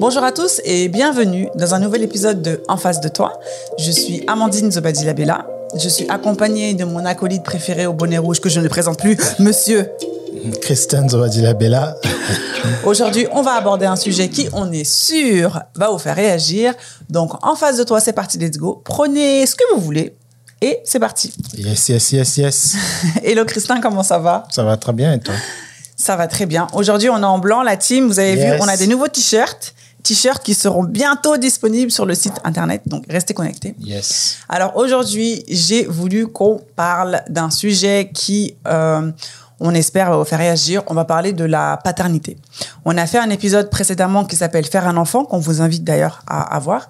Bonjour à tous et bienvenue dans un nouvel épisode de En face de toi. Je suis Amandine Zobadila Je suis accompagnée de mon acolyte préféré au bonnet rouge que je ne présente plus, monsieur Christiane Zobadila Bella. Aujourd'hui, on va aborder un sujet qui, on est sûr, va vous faire réagir. Donc, en face de toi, c'est parti, let's go. Prenez ce que vous voulez et c'est parti. Yes, yes, yes, yes. Hello Christin, comment ça va? Ça va très bien et toi? Ça va très bien. Aujourd'hui, on est en blanc, la team. Vous avez vu, on a des nouveaux t-shirts t-shirts qui seront bientôt disponibles sur le site internet. Donc, restez connectés. Yes. Alors, aujourd'hui, j'ai voulu qu'on parle d'un sujet qui, euh, on espère, va vous faire réagir. On va parler de la paternité. On a fait un épisode précédemment qui s'appelle Faire un enfant, qu'on vous invite d'ailleurs à, à voir.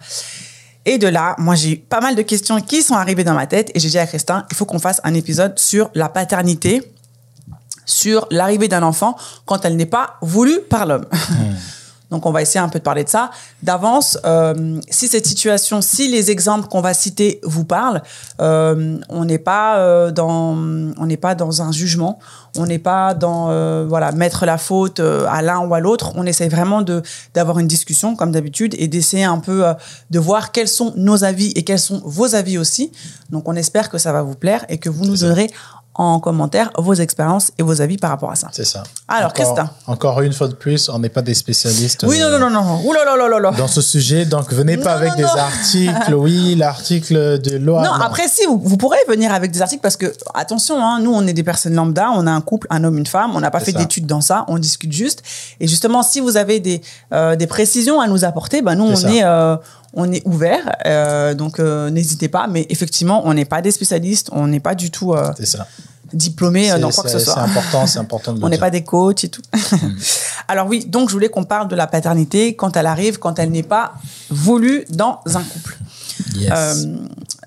Et de là, moi, j'ai eu pas mal de questions qui sont arrivées dans ma tête et j'ai dit à Christin, il faut qu'on fasse un épisode sur la paternité, sur l'arrivée d'un enfant quand elle n'est pas voulue par l'homme. Hmm. Donc, on va essayer un peu de parler de ça. D'avance, euh, si cette situation, si les exemples qu'on va citer vous parlent, euh, on n'est pas euh, dans, on n'est pas dans un jugement, on n'est pas dans, euh, voilà, mettre la faute euh, à l'un ou à l'autre. On essaie vraiment de d'avoir une discussion comme d'habitude et d'essayer un peu euh, de voir quels sont nos avis et quels sont vos avis aussi. Donc, on espère que ça va vous plaire et que vous nous donnerez en commentaire vos expériences et vos avis par rapport à ça. C'est ça. Alors, Christin. Encore une fois de plus, on n'est pas des spécialistes. Oui, non, non, non, non. Ouh là là là là Dans ce sujet, donc venez pas avec des articles. Oui, l'article de loi. Non, après, si, vous, pourrez venir avec des articles parce que, attention, hein, nous, on est des personnes lambda, on a un couple, un homme, une femme, on n'a pas fait d'études dans ça, on discute juste. Et justement, si vous avez des, euh, des précisions à nous apporter, ben, nous, on est, euh, on est ouvert, euh, donc euh, n'hésitez pas. Mais effectivement, on n'est pas des spécialistes, on n'est pas du tout euh, diplômé dans quoi que ce soit. C'est important, c'est important de On n'est pas des coachs et tout. Hmm. Alors oui, donc je voulais qu'on parle de la paternité quand elle arrive, quand elle n'est pas voulue dans un couple. Yes.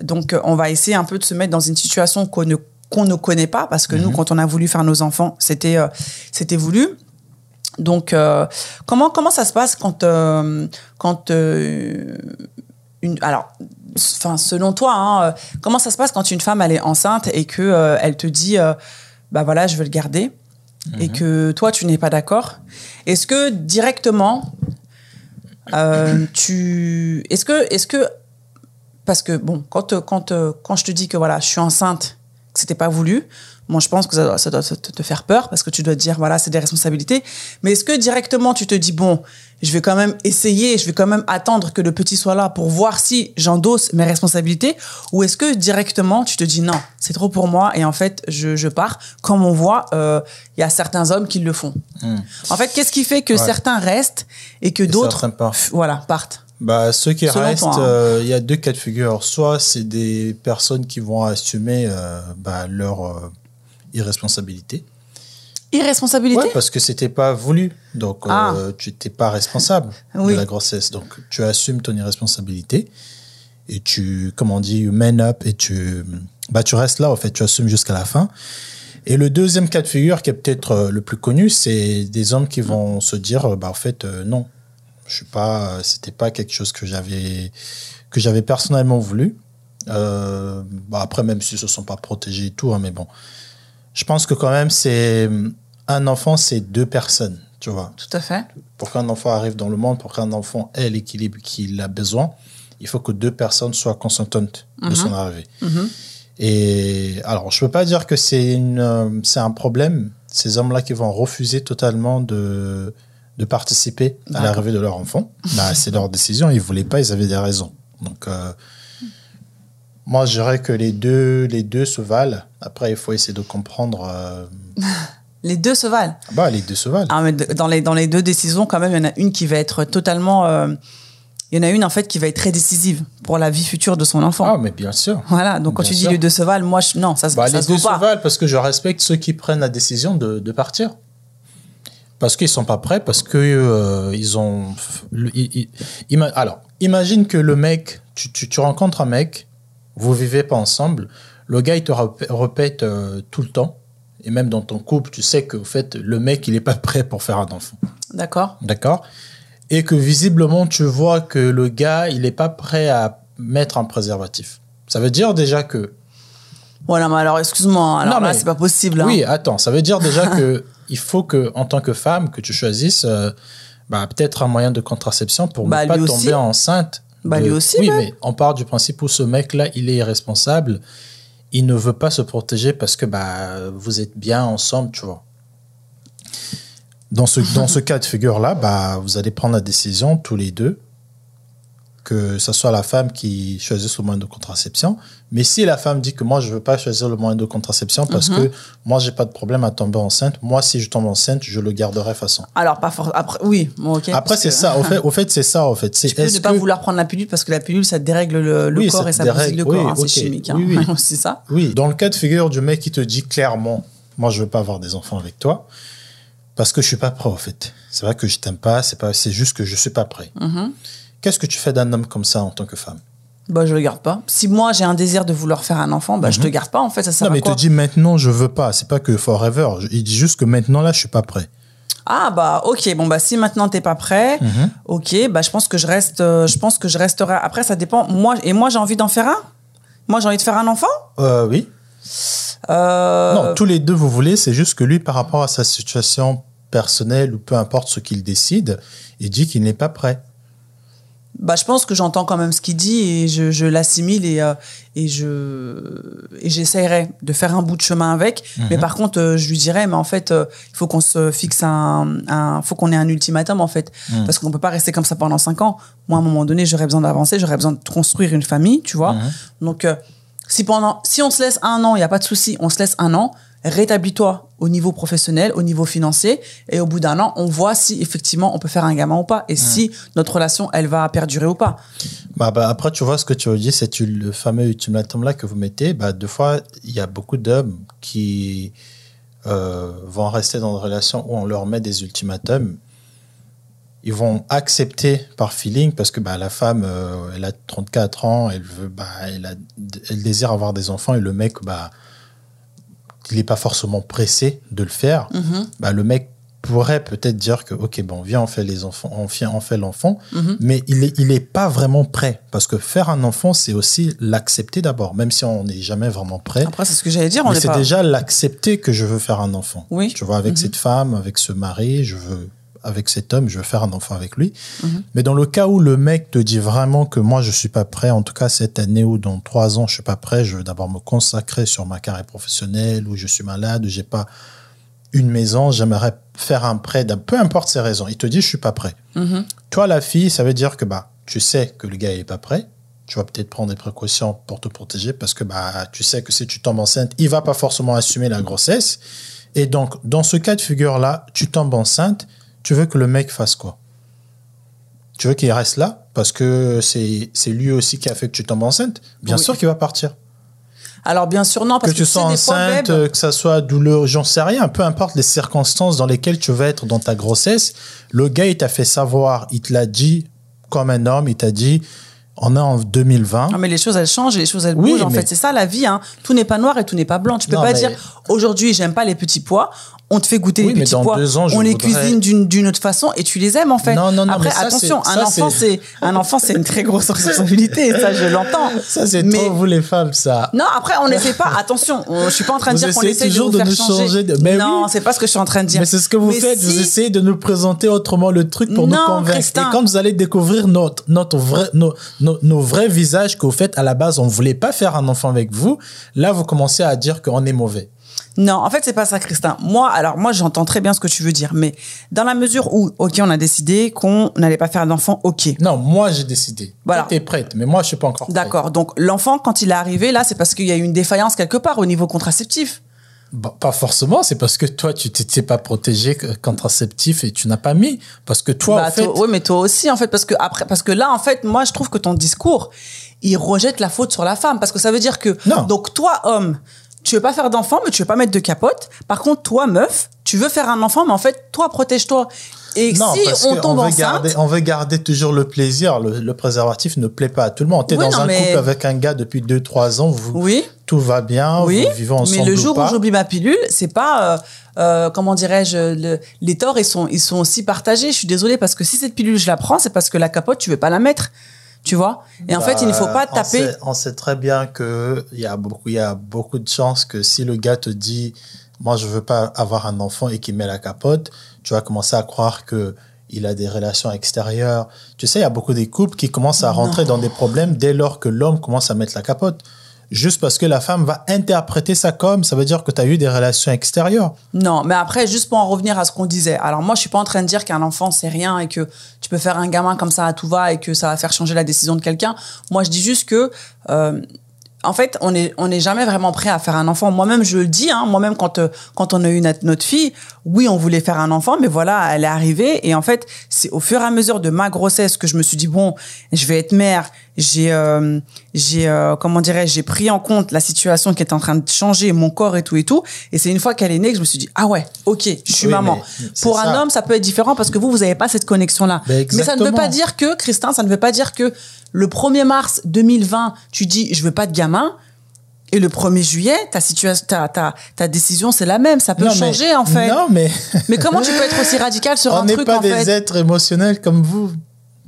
donc on va essayer un peu de se mettre dans une situation qu'on ne qu'on ne connaît pas parce que nous, hmm. quand on a voulu faire nos enfants, c'était c'était voulu. Donc, euh, comment, comment ça se passe quand, euh, quand euh, une. Alors, enfin, selon toi, hein, comment ça se passe quand une femme elle est enceinte et que elle te dit, bah voilà, je veux le garder, et mhm. que toi tu n'es pas d'accord Est-ce que directement, tu, est-ce que, est-ce que, parce que bon, quand quand quand je te dis que voilà, je suis enceinte, que c'était pas voulu, moi, je pense que ça doit, ça doit, te faire peur parce que tu dois te dire, voilà, c'est des responsabilités. Mais est-ce que directement, tu te dis, bon, je vais quand même essayer, je vais quand même attendre que le petit soit là pour voir si j'endosse mes responsabilités? Ou est-ce que directement, tu te dis, non, c'est trop pour moi et en fait, je, je pars? Comme on voit, euh, il y a certains hommes qui le font. Hmm. En fait, qu'est-ce qui fait que certains restent et que d'autres voilà, partent? Bah, ceux qui restent, hein. euh, il y a deux cas de figure. Soit c'est des personnes qui vont assumer euh, bah, leur irresponsabilité. Irresponsabilité parce que c'était pas voulu. Donc, ah. euh, tu n'étais pas responsable de la grossesse. Donc, tu assumes ton irresponsabilité et tu, comment on dit, man up et tu, bah, tu restes là, en fait, tu assumes jusqu'à la fin. Et le deuxième cas de figure, qui est peut-être euh, le plus connu, c'est des hommes qui vont se dire, bah, en fait, euh, non, je suis pas, c'était pas quelque chose que j'avais, que j'avais personnellement voulu. bah, après, même s'ils se sont pas protégés et tout, hein, mais bon, je pense que quand même, c'est un enfant, c'est deux personnes, tu vois. Tout à fait. Pour qu'un enfant arrive dans le monde, pour qu'un enfant ait l'équilibre qu'il a besoin, il faut que deux personnes soient consentantes de son mhm. arrivée. Mhm. Et alors, je peux pas dire que c'est une, c'est un problème. Ces hommes-là qui vont refuser totalement de, de participer à l'arrivée de leur enfant, bah, c'est leur décision. Ils voulaient pas, ils avaient des raisons. Donc, euh, moi, je dirais que les deux, les deux se valent. Après, il faut essayer de comprendre. Euh, les deux se valent. Bah, les deux se valent. Ah, mais dans, les, dans les deux décisions, quand même, il y en a une qui va être totalement. Euh, il y en a une, en fait, qui va être très décisive pour la vie future de son enfant. Ah, mais bien sûr. Voilà, donc quand tu dis les deux se valent, moi, je, non, ça, bah, les deux se valent parce que je respecte ceux qui prennent la décision de, de partir. Parce qu'ils sont pas prêts, parce que euh, ils ont. alors, imagine que le mec, tu, tu, tu rencontres un mec, vous vivez pas ensemble, le gars, il te répète euh, tout le temps. Et même dans ton couple, tu sais que fait, le mec, il n'est pas prêt pour faire un enfant. D'accord. D'accord? Et que visiblement, tu vois que le gars, il n'est pas prêt à mettre un préservatif. Ça veut dire déjà que. Voilà, mais alors, excuse-moi. Alors non, là, c'est pas possible. Hein. Oui, attends. Ça veut dire déjà que il faut que, en tant que femme, que tu choisisses. Euh, Bah, peut-être un moyen de contraception pour ne bah, pas tomber enceinte. Bah, lui aussi. Oui, mais on part du principe où ce mec-là, il est irresponsable. Il ne veut pas se protéger parce que bah, vous êtes bien ensemble, tu vois. Dans ce, dans ce cas de figure-là, bah, vous allez prendre la décision tous les deux que ce soit la femme qui choisisse le moyen de contraception. Mais si la femme dit que moi, je ne veux pas choisir le moyen de contraception parce mhm. que moi, j'ai pas de problème à tomber enceinte, moi, si je tombe enceinte, je le garderai façon. Alors, pas forcément. Après, oui, ok. Après, c'est ça. Au fait, au fait c'est ça, en fait. Tu peux ne pas vouloir prendre la pilule parce que la pilule, ça dérègle le, corps et ça dérègle le corps. Hein, c'est chimique. Hein. Oui, c'est ça. Oui. Dans le cas de figure du mec qui te dit clairement, moi, je veux pas avoir des enfants avec toi parce que je suis pas prêt, en fait. C'est vrai que je t'aime pas, c'est pas, juste que je suis pas prêt. Mhm. Qu'est-ce que tu fais d'un homme comme ça en tant que femme bah, je le garde pas. Si moi j'ai un désir de vouloir faire un enfant, bah, je te mhm. garde pas en fait. Ça sert non, mais il te dit maintenant je veux pas. C'est pas que forever. Il dit juste que maintenant là je suis pas prêt. Ah bah ok bon bah si maintenant t'es pas prêt, mhm. ok bah je pense que je reste, euh, je pense que je resterai. Après ça dépend. Moi et moi j'ai envie d'en faire un? Moi j'ai envie de faire un enfant? Euh, oui. Euh... Non tous les deux vous voulez. C'est juste que lui par rapport à sa situation personnelle ou peu importe ce qu'il décide, il dit qu'il n'est pas prêt bah, je pense que j'entends quand même ce qu'il dit et je, je l'assimile et, euh, et je et j'essaierai de faire un bout de chemin avec. Mhm. Mais par contre, euh, je lui dirais, mais en fait, euh, il faut qu'on se fixe un, un faut qu'on ait un ultimatum en fait, mhm. parce qu'on peut pas rester comme ça pendant cinq ans. Moi, à un moment donné, j'aurais besoin d'avancer, j'aurais besoin de construire une famille, tu vois. Mhm. Donc, si pendant, si on se laisse un an, il y a pas de souci, on se laisse un an rétablis-toi au niveau professionnel, au niveau financier, et au bout d'un an, on voit si effectivement on peut faire un gamin ou pas, et si notre relation, elle va perdurer ou pas. Bah, bah, après, tu vois, ce que tu veux dire, c'est le fameux ultimatum-là que vous mettez. Bah, deux fois, il y a beaucoup d'hommes qui euh, vont rester dans une relation où on leur met des ultimatums. Ils vont accepter par feeling parce que bah, la femme, euh, elle a 34 ans, elle, veut, bah, elle, a, elle désire avoir des enfants, et le mec, bah, il n'est pas forcément pressé de le faire, mhm. bah, le mec pourrait peut-être dire que ok bon viens on fait les enfants on fait on fait l'enfant mhm. mais il est il est pas vraiment prêt parce que faire un enfant c'est aussi l'accepter d'abord même si on n'est jamais vraiment prêt après c'est ce que j'allais dire on c'est déjà l'accepter que je veux faire un enfant oui tu vois avec mhm. cette femme avec ce mari je veux avec cet homme, je veux faire un enfant avec lui. Mhm. Mais dans le cas où le mec te dit vraiment que moi, je suis pas prêt, en tout cas cette année ou dans trois ans, je suis pas prêt, je veux d'abord me consacrer sur ma carrière professionnelle, ou je suis malade, ou j'ai pas une maison, j'aimerais faire un prêt, peu importe ses raisons. Il te dit, je suis pas prêt. Mhm. Toi, la fille, ça veut dire que bah, tu sais que le gars est pas prêt. Tu vas peut-être prendre des précautions pour te protéger parce que bah, tu sais que si tu tombes enceinte, il va pas forcément assumer la grossesse. Et donc, dans ce cas de figure-là, tu tombes enceinte, tu veux que le mec fasse quoi? Tu veux qu'il reste là parce que c'est lui aussi qui a fait que tu tombes enceinte? Bien sûr qu'il va partir. Alors bien sûr non parce que, tu sois enceinte, que ça soit douloureux, j'en sais rien, peu importe les circonstances dans lesquelles tu vas être dans ta grossesse, le gars il t'a fait savoir, il te l'a dit comme un homme, il t'a dit on est en 2020. Non, mais les choses, elles changent, les choses, elles bougent. En fait, c'est ça la vie. Hein. Tout n'est pas noir et tout n'est pas blanc. Tu peux pas dire aujourd'hui, j'aime pas les petits pois on te fait goûter les petits pois, on les cuisine d'une autre façon et tu les aimes en fait. Non, non, non, Après, attention, un, enfant, c'est un enfant, c'est une très grosse responsabilité, ça je l'entends. Ça c'est mais... trop vous les femmes, ça. Non, après on n'essaie pas. Attention, je suis pas en train de dire qu'on essaie de vous faire changer. Mais non, c'est pas ce que je suis en train de dire. Mais c'est ce que vous faites. Vous essayez de nous présenter autrement le truc pour nous convaincre. Et quand vous allez découvrir notre notre vrai nos, nos, vrais visages que vous faites à la base, on voulait pas faire un enfant avec vous. Là, vous commencez à dire qu'on est mauvais. Non, en fait, c'est pas ça, Christin. Moi, alors moi, j'entends très bien ce que tu veux dire, mais dans la mesure où, ok, on a décidé qu'on n'allait pas faire d'enfant, ok. Non, moi, j'ai décidé. Voilà. Tu es prête, mais moi, je suis pas encore prête. D'accord. Donc, l'enfant, quand il est arrivé, là, c'est parce qu'il y a eu une défaillance quelque part au niveau contraceptif. Bah, pas forcément, c'est parce que toi, tu t'étais pas protégé contraceptif et tu n'as pas mis. Parce que toi, bah, en fait. oui, mais toi aussi, en fait, parce que après, parce que là, en fait, moi, je trouve que ton discours, il rejette la faute sur la femme. Parce que ça veut dire que. Non. Donc, toi, homme, tu veux pas faire d'enfant, mais tu veux pas mettre de capote. Par contre, toi, meuf, tu veux faire un enfant, mais en fait, toi, protège-toi. Et si on tombe on veut enceinte, garder, on veut garder toujours le plaisir. Le, préservatif ne plaît pas à tout le monde. Tu es dans un couple avec un gars depuis 2-3 ans, vous, oui. tout va bien, oui. vous vivez ensemble. Mais le jour où j'oublie ma pilule, c'est pas, euh, euh, comment dirais-je, les torts, ils sont, ils sont aussi partagés. Je suis désolée parce que si cette pilule, je la prends, c'est parce que la capote, tu veux pas la mettre tu vois? Et en fait il ne faut pas bah, taper on sait, très bien que il y a beaucoup il y a beaucoup de chances que si le gars te dit moi je veux pas avoir un enfant et qu'il met la capote tu vas commencer à croire que il a des relations extérieures. Tu sais, il y a beaucoup des couples qui commencent à rentrer dans des problèmes dès lors que l'homme commence à mettre la capote juste parce que la femme va interpréter ça comme, ça veut dire que tu as eu des relations extérieures. Non, mais après, juste pour en revenir à ce qu'on disait. Alors moi, je suis pas en train de dire qu'un enfant, c'est rien et que peux faire un gamin comme ça à tout va et que ça va faire changer la décision de quelqu'un. Moi, je dis juste que... Euh, en fait, on n'est on est jamais vraiment prêt à faire un enfant. Moi-même, je le dis, hein, moi-même, quand, euh, quand on a eu notre, notre, fille, oui, on voulait faire un enfant, mais voilà, elle est arrivée. Et en fait, c'est au fur et à mesure de ma grossesse que je me suis dit, bon, je vais être mère, j'ai euh, j'ai euh, comment dirais-je j'ai pris en compte la situation qui est en train de changer mon corps et tout et tout et c'est une fois qu'elle est née que je me suis dit ah ouais ok je suis maman pour un homme ça peut être différent parce que vous vous n'avez pas cette connexion là mais ça ne veut pas dire que Christin ça ne veut pas dire que le 1er mars 2020 tu dis je veux pas de gamin et le 1er juillet, ta situation, ta, ta, ta décision, c'est la même. Ça peut changer, en fait. Non, mais. mais comment tu peux être aussi radical sur un truc, On n'est pas des êtres émotionnels comme vous.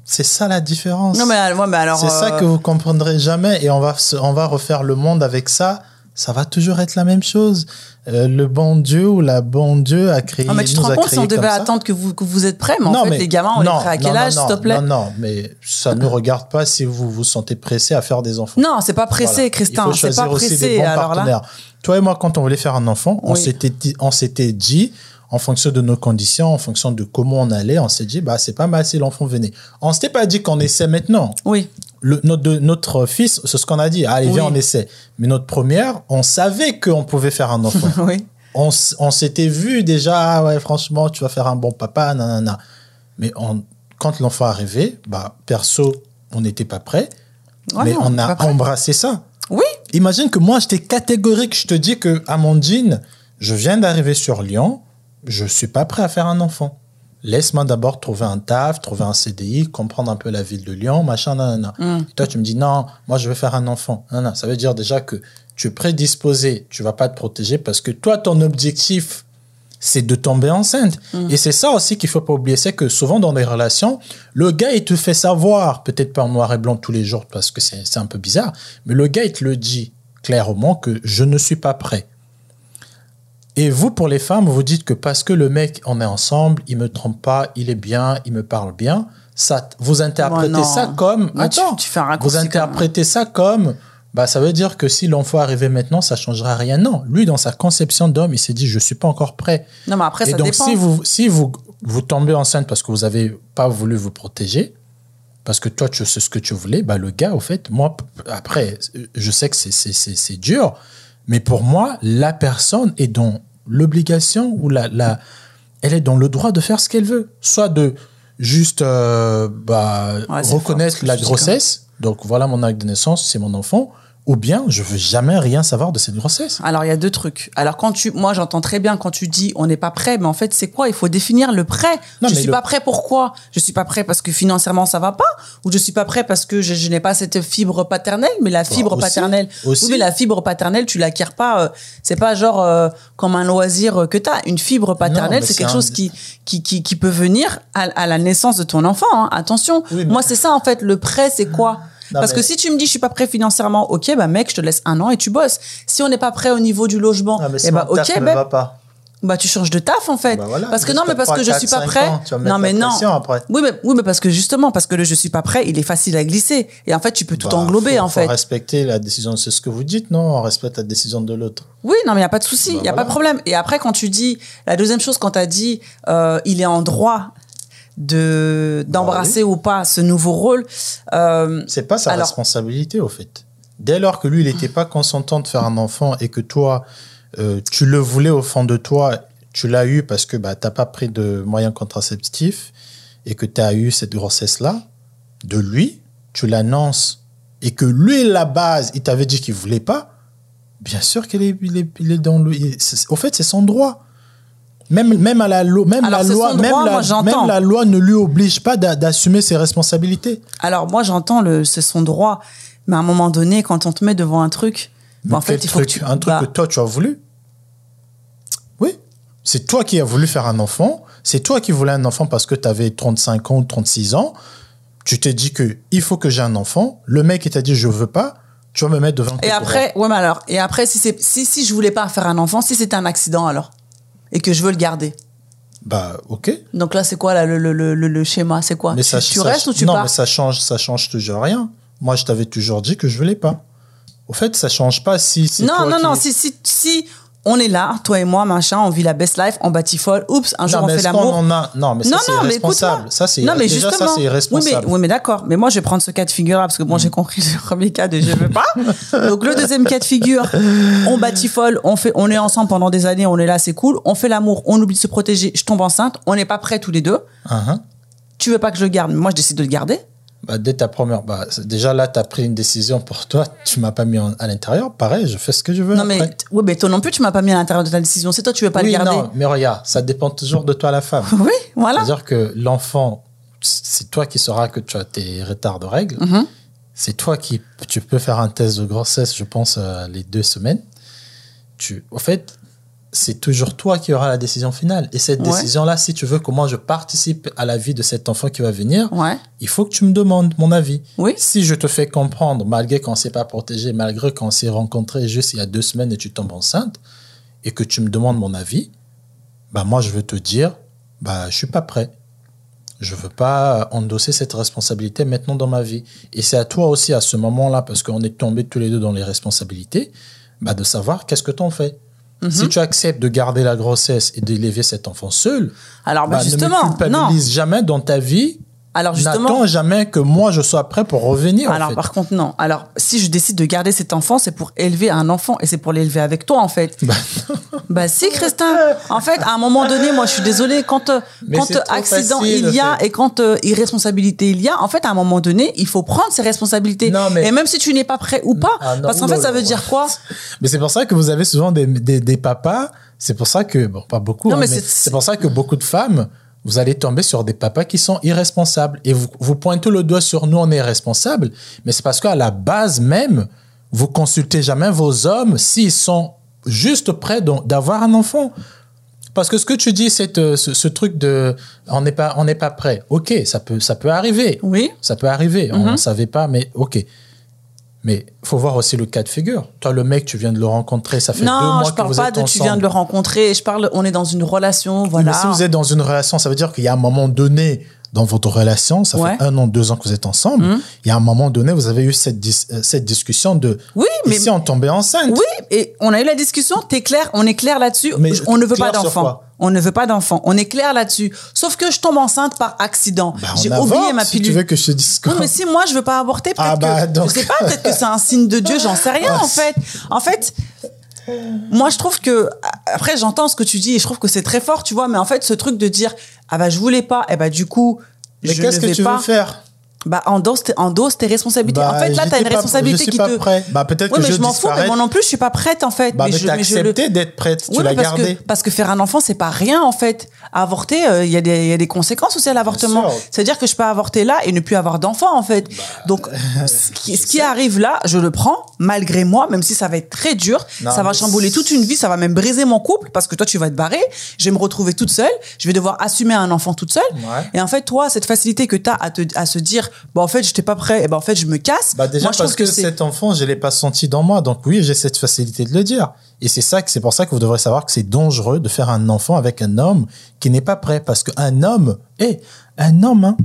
C'est ça la différence. Non, mais, mais alors. C'est ça que vous comprendrez jamais et on va, on va refaire le monde avec ça. Ça va toujours être la même chose. Euh, le bon Dieu ou la bon Dieu a créé. Non, mais tu te rends compte si on devait attendre que vous, que vous êtes prêts, mais en fait, les gamins, on est prêts à quel âge, s'il te plaît Non, non, mais ça ne regarde pas si vous vous sentez pressé à faire des enfants. Non, c'est pas pressé, Christin. C'est pas pressé. Aussi des bons partenaires. Toi et moi, quand on voulait faire un enfant, on s'était on s'était dit, en fonction de nos conditions, en fonction de comment on allait, on s'est dit, bah, c'est pas mal si l'enfant venait. On s'était pas dit qu'on essaie maintenant. Oui. Le, notre, notre fils, c'est ce qu'on a dit, allez, viens, on essaie. Mais notre première, on savait qu'on pouvait faire un enfant. oui. On, on s'était vu déjà, ah ouais, franchement, tu vas faire un bon papa, nanana. Mais on, quand l'enfant arrivait, bah, perso, on n'était pas prêt. mais on a embrassé ça. Oui. Imagine que moi, j'étais catégorique. Je te dis que, Amandine, je viens d'arriver sur Lyon je suis pas prêt à faire un enfant. Laisse-moi d'abord trouver un taf, trouver un CDI, comprendre un peu la ville de Lyon, machin, nanana. Mm. toi, tu me dis non, moi, je veux faire un enfant. Non, non, ça veut dire déjà que tu es prédisposé, tu vas pas te protéger parce que toi, ton objectif, c'est de tomber enceinte. Mm. Et c'est ça aussi qu'il faut pas oublier, c'est que souvent dans des relations, le gars, il te fait savoir, peut-être pas en noir et blanc tous les jours parce que c'est un peu bizarre, mais le gars, il te le dit clairement que je ne suis pas prêt. Et vous, pour les femmes, vous dites que parce que le mec, on est ensemble, il me trompe pas, il est bien, il me parle bien. Ça, vous interprétez ça comme. attends, tu, fais un Vous interprétez ça comme. Bah, ça veut dire que si l'enfant arrivait maintenant, ça changera rien. Non, lui, dans sa conception d'homme, il s'est dit, je suis pas encore prêt. Non, mais après, Et ça donc, dépend. si vous, si vous, vous tombez enceinte parce que vous avez pas voulu vous protéger, parce que toi, tu sais ce que tu voulais, bah, le gars, au fait, moi, après, je sais que c'est dur, mais pour moi, la personne est dans l'obligation ou la, la, elle est dans le droit de faire ce qu'elle veut. Soit de juste euh, bah, reconnaître la grossesse. Donc voilà mon acte de naissance, c'est mon enfant ou bien je veux jamais rien savoir de cette grossesse. Alors il y a deux trucs. Alors quand tu, moi j'entends très bien quand tu dis on n'est pas prêt, mais en fait c'est quoi? Il faut définir le prêt. Non, je suis pas prêt pourquoi? Je suis pas prêt parce que financièrement ça va pas, ou je suis pas prêt parce que je, n'ai pas cette fibre paternelle? Mais la fibre paternelle, aussi. Oui, mais la fibre paternelle tu l'acquiers pas. Euh, c'est pas genre euh, comme un loisir que tu as. Une fibre paternelle c'est quelque chose qui, qui, qui qui peut venir à, la naissance de ton enfant. Hein. Attention. Moi c'est ça en fait. Le prêt c'est quoi? Parce que si tu me dis je suis pas prêt financièrement, ok, bah mec, je te laisse un an et tu bosses. Si on n'est pas prêt au niveau du logement, ah, eh bah ok, bah, va pas. bah tu changes de taf en fait. Bah voilà, parce que non, mais parce que je suis pas prêt. Ans, tu vas non mais non. Après. Oui mais oui mais parce que justement parce que le je suis pas prêt, il est facile à glisser et en fait tu peux tout bah, englober en faut fait. Respecter la décision, c'est ce que vous dites, non? On respecte la décision de l'autre. Oui, non mais il y a pas de souci, il y a pas de problème. Et après quand tu dis la deuxième chose quand tu as dit euh, il est en droit de d'embrasser ou pas ce nouveau rôle. Euh, c'est pas sa responsabilité au fait. Dès lors que lui il n'était pas consentant de faire un enfant et que toi euh, tu le voulais au fond de toi, tu l'as eu parce que bah t'as pas pris de moyens contraceptifs et que tu as eu cette grossesse là de lui, tu l'annonces et que lui la base il t'avait dit qu'il voulait pas. Bien sûr qu'il est, il est, il est dans le. au fait, c'est son droit. Même, même à la, loi, même la loi, même, la, même la loi ne lui oblige pas d'assumer ses responsabilités. Alors moi j'entends le c'est son droit, mais à un moment donné quand on te met devant un truc, en fait il faut que tu, un truc que toi tu as voulu? Oui, c'est toi qui as voulu faire un enfant, c'est toi qui voulais un enfant parce que tu avais 35 ans ou 36 ans. Tu t'es dit que il faut que j'ai un enfant, le mec il t'a dit je veux pas, tu vas me mettre devant Et après, ouais mais alors, et après si c'est si si je voulais pas faire un enfant, si c'était un accident alors? Et que je veux le garder. Bah, ok. Donc là, c'est quoi là, le, le, le, le schéma C'est quoi? Mais tu, ça, tu ça- restes ou tu Non, pars? mais ça change, ça change toujours rien. Moi, je t'avais toujours dit que je voulais pas. Au fait, ça change pas si. Non, non, non. Si, si, si on est là, toi et moi, machin, on vit la best life, on batifole. Oups, un jour on fait l'amour. en a Non, mais ça, c'est non, mais irresponsable. Ça, c'est non, mais déjà, ça, c'est Oui, irresponsable. mais, oui, mais d'accord. Mais moi, je vais prendre ce cas de figure là parce que moi, j'ai compris le premier cas de je veux pas. Donc, le deuxième cas de figure, on batifole, on fait, on est ensemble pendant des années, on est là, c'est cool. On fait l'amour, on oublie de se protéger, je tombe enceinte, on n'est pas prêts tous les deux. Uhum. Tu veux pas que je le garde, mais moi, je décide de le garder. Bah, dès ta première. Bah, déjà là, tu as pris une décision pour toi. Tu m'as pas mis en- à l'intérieur. Pareil, je fais ce que je veux. Non, mais, oui, mais toi non plus, tu m'as pas mis à l'intérieur de ta décision. C'est toi, tu veux pas oui, le garder. non, mais regarde, ça dépend toujours de toi, la femme. Oui, voilà. C'est-à-dire que l'enfant, c'est toi qui sauras que tu as tes retards de règles. Mhm. C'est toi qui tu peux faire un test de grossesse, je pense, euh, les deux semaines. Tu, au fait, c'est toujours toi qui auras la décision finale. Et cette Ouais. décision-là, si tu veux que moi je participe à la vie de cet enfant qui va venir, Ouais. il faut que tu me demandes mon avis. Oui. Si je te fais comprendre, malgré qu'on ne s'est pas protégé, malgré qu'on s'est rencontré juste il y a deux semaines et tu tombes enceinte, et que tu me demandes mon avis, bah moi je veux te dire, bah je suis pas prêt. Je veux pas endosser cette responsabilité maintenant dans ma vie. Et c'est à toi aussi à ce moment-là, parce qu'on est tombés tous les deux dans les responsabilités, bah de savoir qu'est-ce que t'en fais. Mhm. Si tu acceptes de garder la grossesse et d'élever cet enfant seul, Alors, bah, bah, ne justement, me non. culpabilise jamais dans ta vie. Alors, justement. N'attends jamais que moi je sois prêt pour revenir. en Alors, fait. par contre, non. Alors, si je décide de garder cet enfant, c'est pour élever un enfant et c'est pour l'élever avec toi, en fait. Bah, Bah, si, Christin. En fait, à un moment donné, moi, je suis désolée, quand, euh, Mais quand c'est euh, accident facile, il y a fait. et quand euh, irresponsabilité il y a, en fait, à un moment donné, il faut prendre ses responsabilités. Non, mais- Et même si tu n'es pas prêt ou pas, Ah, non, parce qu'en fait, ça veut dire quoi? Mais c'est pour ça que vous avez souvent des, des, des papas. C'est pour ça que, bon, pas beaucoup, Non, hein, mais mais c'est- c'est pour ça que beaucoup de femmes, vous allez tomber sur des papas qui sont irresponsables. Et vous, vous pointez le doigt sur nous, on est responsables. Mais c'est parce qu'à la base même, vous consultez jamais vos hommes s'ils sont juste prêts d'avoir un enfant. Parce que ce que tu dis, c'est euh, ce, ce truc de on n'est pas on n'est pas prêt. Ok, ça peut ça peut arriver. Oui. Ça peut arriver. On ne savait pas, mais ok. Mais faut voir aussi le cas de figure. Toi, le mec, tu viens de le rencontrer, ça fait deux Non, mois je que parle vous pas êtes de tu ensemble. viens de le rencontrer. Je parle, on est dans une relation, voilà. Mais si vous êtes dans une relation, ça veut dire qu'il y a un moment donné dans votre relation, ça Ouais. fait un an, deux ans que vous êtes ensemble, il y a un moment donné, vous avez eu cette, dis- euh, cette discussion de Oui, mais et si on tombait enceinte? Oui, et on a eu la discussion, t'es clair, on est clair là-dessus. On ne veut pas d'enfant. On ne veut pas d'enfant. On est clair là-dessus. Sauf que je tombe enceinte par accident. Bah, J'ai oublié ma si pilule. tu veux que je te dise quoi. Oui, mais si moi je veux pas avorter, peut-être Ah bah, que donc. je sais pas, peut-être que c'est un signe de Dieu, j'en sais rien en fait. En fait, moi je trouve que après j'entends ce que tu dis et je trouve que c'est très fort, tu vois, mais en fait ce truc de dire ah bah je voulais pas, et bah du coup Mais je qu'est-ce ne que tu pas. veux faire? Bah endosse endosse tes responsabilités. Bah, en fait là t'as une responsabilité je suis qui pas te. prêt. Bah, peut-être Oui, que mais je je m'en fous, mais moi non plus je suis pas prête en fait. Bah, mais, t'as mais je le- accepté d'être prête, tu Oui, l'as mais parce gardé. que, parce que faire un enfant, c'est pas rien, en fait. Avorter, euh, il y, a des- il y a des conséquences aussi à l'avortement. Bien sûr. C'est-à-dire que je peux avorter là et ne plus avoir d'enfant, en fait. Bah, Donc, ce qui, ce qui arrive là, je le prends, malgré moi, même si ça va être très dur. Non, ça va chambouler toute une vie, ça va même briser mon couple, parce que toi, tu vas te barrer. Je vais me retrouver toute seule. Je vais devoir assumer un enfant toute seule. Ouais. Et en fait, toi, cette facilité que tu as à, te, à se dire, bah, en fait, je n'étais pas prêt, et ben en fait, je me casse. Bah déjà moi, je parce que, cet enfant, je l'ai pas senti dans moi, donc oui, j'ai cette facilité de le dire. Et c'est ça que c'est pour ça que vous devrez savoir que c'est dangereux de faire un enfant avec un homme qui n'est pas prêt, parce qu'un homme, est un homme, hein,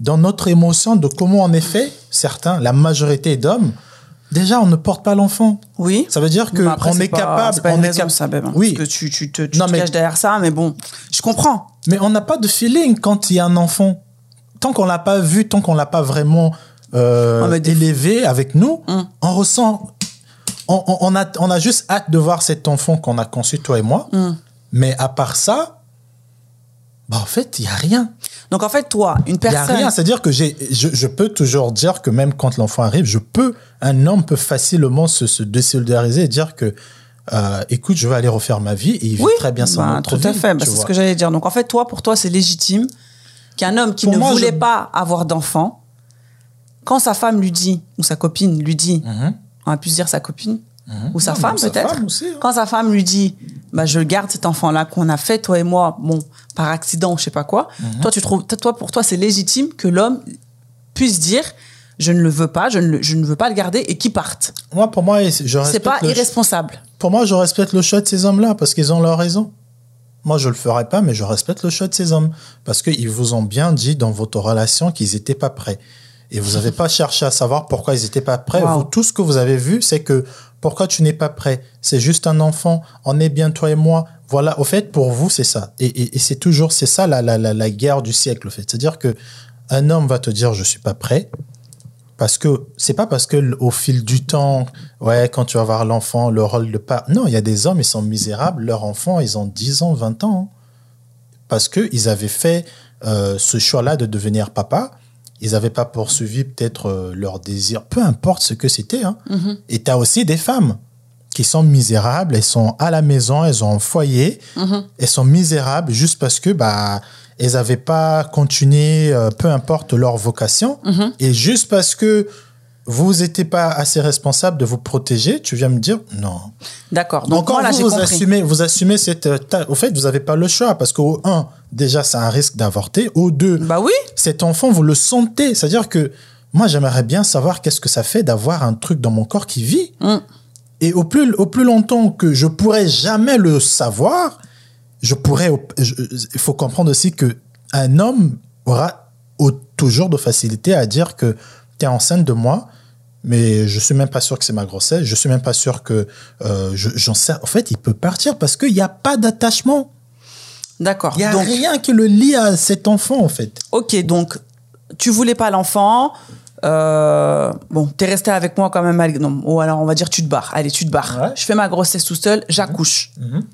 dans notre émotion de comment on est fait, certains, la majorité d'hommes, déjà on ne porte pas l'enfant. Oui. Ça veut dire que après, on est pas- capable, C'est pas on une est raison, cap- ça, Beb, hein, Oui. Parce que tu, tu te, tu Non, te mais- caches derrière ça, mais bon, je comprends. Mais on n'a pas de feeling quand il y a un enfant. Tant qu'on l'a pas vu, tant qu'on l'a pas vraiment euh, Ah, élevé avec nous, Hum. on ressent. On, a, on a juste hâte de voir cet enfant qu'on a conçu, toi et moi. Hum. Mais à part ça, bah en fait, il n'y a rien. Donc en fait, toi, une Il n'y a personne. rien. C'est-à-dire que j'ai, je, je peux toujours dire que même quand l'enfant arrive, je peux, un homme peut facilement se, se désolidariser et dire que, euh, écoute, je vais aller refaire ma vie et il vit oui, très bien son bah, tout à fait. Bah, c'est ce que j'allais dire. Donc en fait, toi, pour toi, c'est légitime qu'un homme qui Pour ne moi, voulait je- pas avoir d'enfant, quand sa femme lui dit ou sa copine lui dit, Mhm. on va plus dire sa copine ou sa Non, femme sa peut-être. femme aussi, hein. Quand sa femme lui dit, bah je garde cet enfant-là qu'on a fait toi et moi, bon par accident ou je sais pas quoi. Mhm. Toi tu trouves, toi pour toi c'est légitime que l'homme puisse dire, je ne le veux pas, je ne, je ne veux pas le garder et qu'il parte. Moi, pour moi, je C'est pas le- irresponsable. Pour moi, je respecte le choix de ces hommes-là parce qu'ils ont leur raison. Moi je le ferai pas, mais je respecte le choix de ces hommes. Parce qu'ils vous ont bien dit dans votre relation qu'ils n'étaient pas prêts. Et vous n'avez pas cherché à savoir pourquoi ils n'étaient pas prêts. Vous, tout ce que vous avez vu, c'est que pourquoi tu n'es pas prêt? C'est juste un enfant, on est bien toi et moi. Voilà, au fait, pour vous, c'est ça. Et, c'est toujours, c'est ça la, la, la, guerre du siècle, au fait. C'est-à-dire que un homme va te dire, je suis pas prêt. Parce que c'est pas parce que au fil du temps, ouais, quand tu vas voir l'enfant, le rôle de père. Non, il y a des hommes, ils sont misérables. Leurs enfants, ils ont 10 ans, 20 ans. Parce qu'ils avaient fait euh, ce choix-là de devenir papa. Ils n'avaient pas poursuivi peut-être euh, leur désir, peu importe ce que c'était. Hein. Mm-hmm. Et tu as aussi des femmes qui sont misérables, elles sont à la maison, elles ont un foyer, mm-hmm. elles sont misérables juste parce que bah elles n'avaient pas continué, euh, peu importe leur vocation. Mhm. Et juste parce que vous n'étiez pas assez responsable de vous protéger, tu viens me dire non. D'accord. Donc, quand vous, vous assumez, vous assumez cette. Euh, au fait, vous n'avez pas le choix parce qu'au un, déjà, c'est un risque d'avorter. Au deux, bah oui. cet enfant, vous le sentez. C'est-à-dire que moi, j'aimerais bien savoir qu'est-ce que ça fait d'avoir un truc dans mon corps qui vit. Mm. Et au plus, au plus longtemps que je pourrais jamais le savoir, je pourrais. Il faut comprendre aussi que un homme aura toujours de facilité à dire que tu es enceinte de moi, mais je suis même pas sûr que c'est ma grossesse. Je suis même pas sûr que euh, j'en sais. En fait, il peut partir parce qu'il n'y a pas d'attachement. D'accord. Il n'y a rien qui le lie à cet enfant, en fait. Ok, donc tu voulais pas l'enfant. Euh, bon, tu es resté avec moi quand même. Non, ou alors on va dire tu te barres. Allez, tu te barres. Je fais ma grossesse tout seul, j'accouche. Mhm.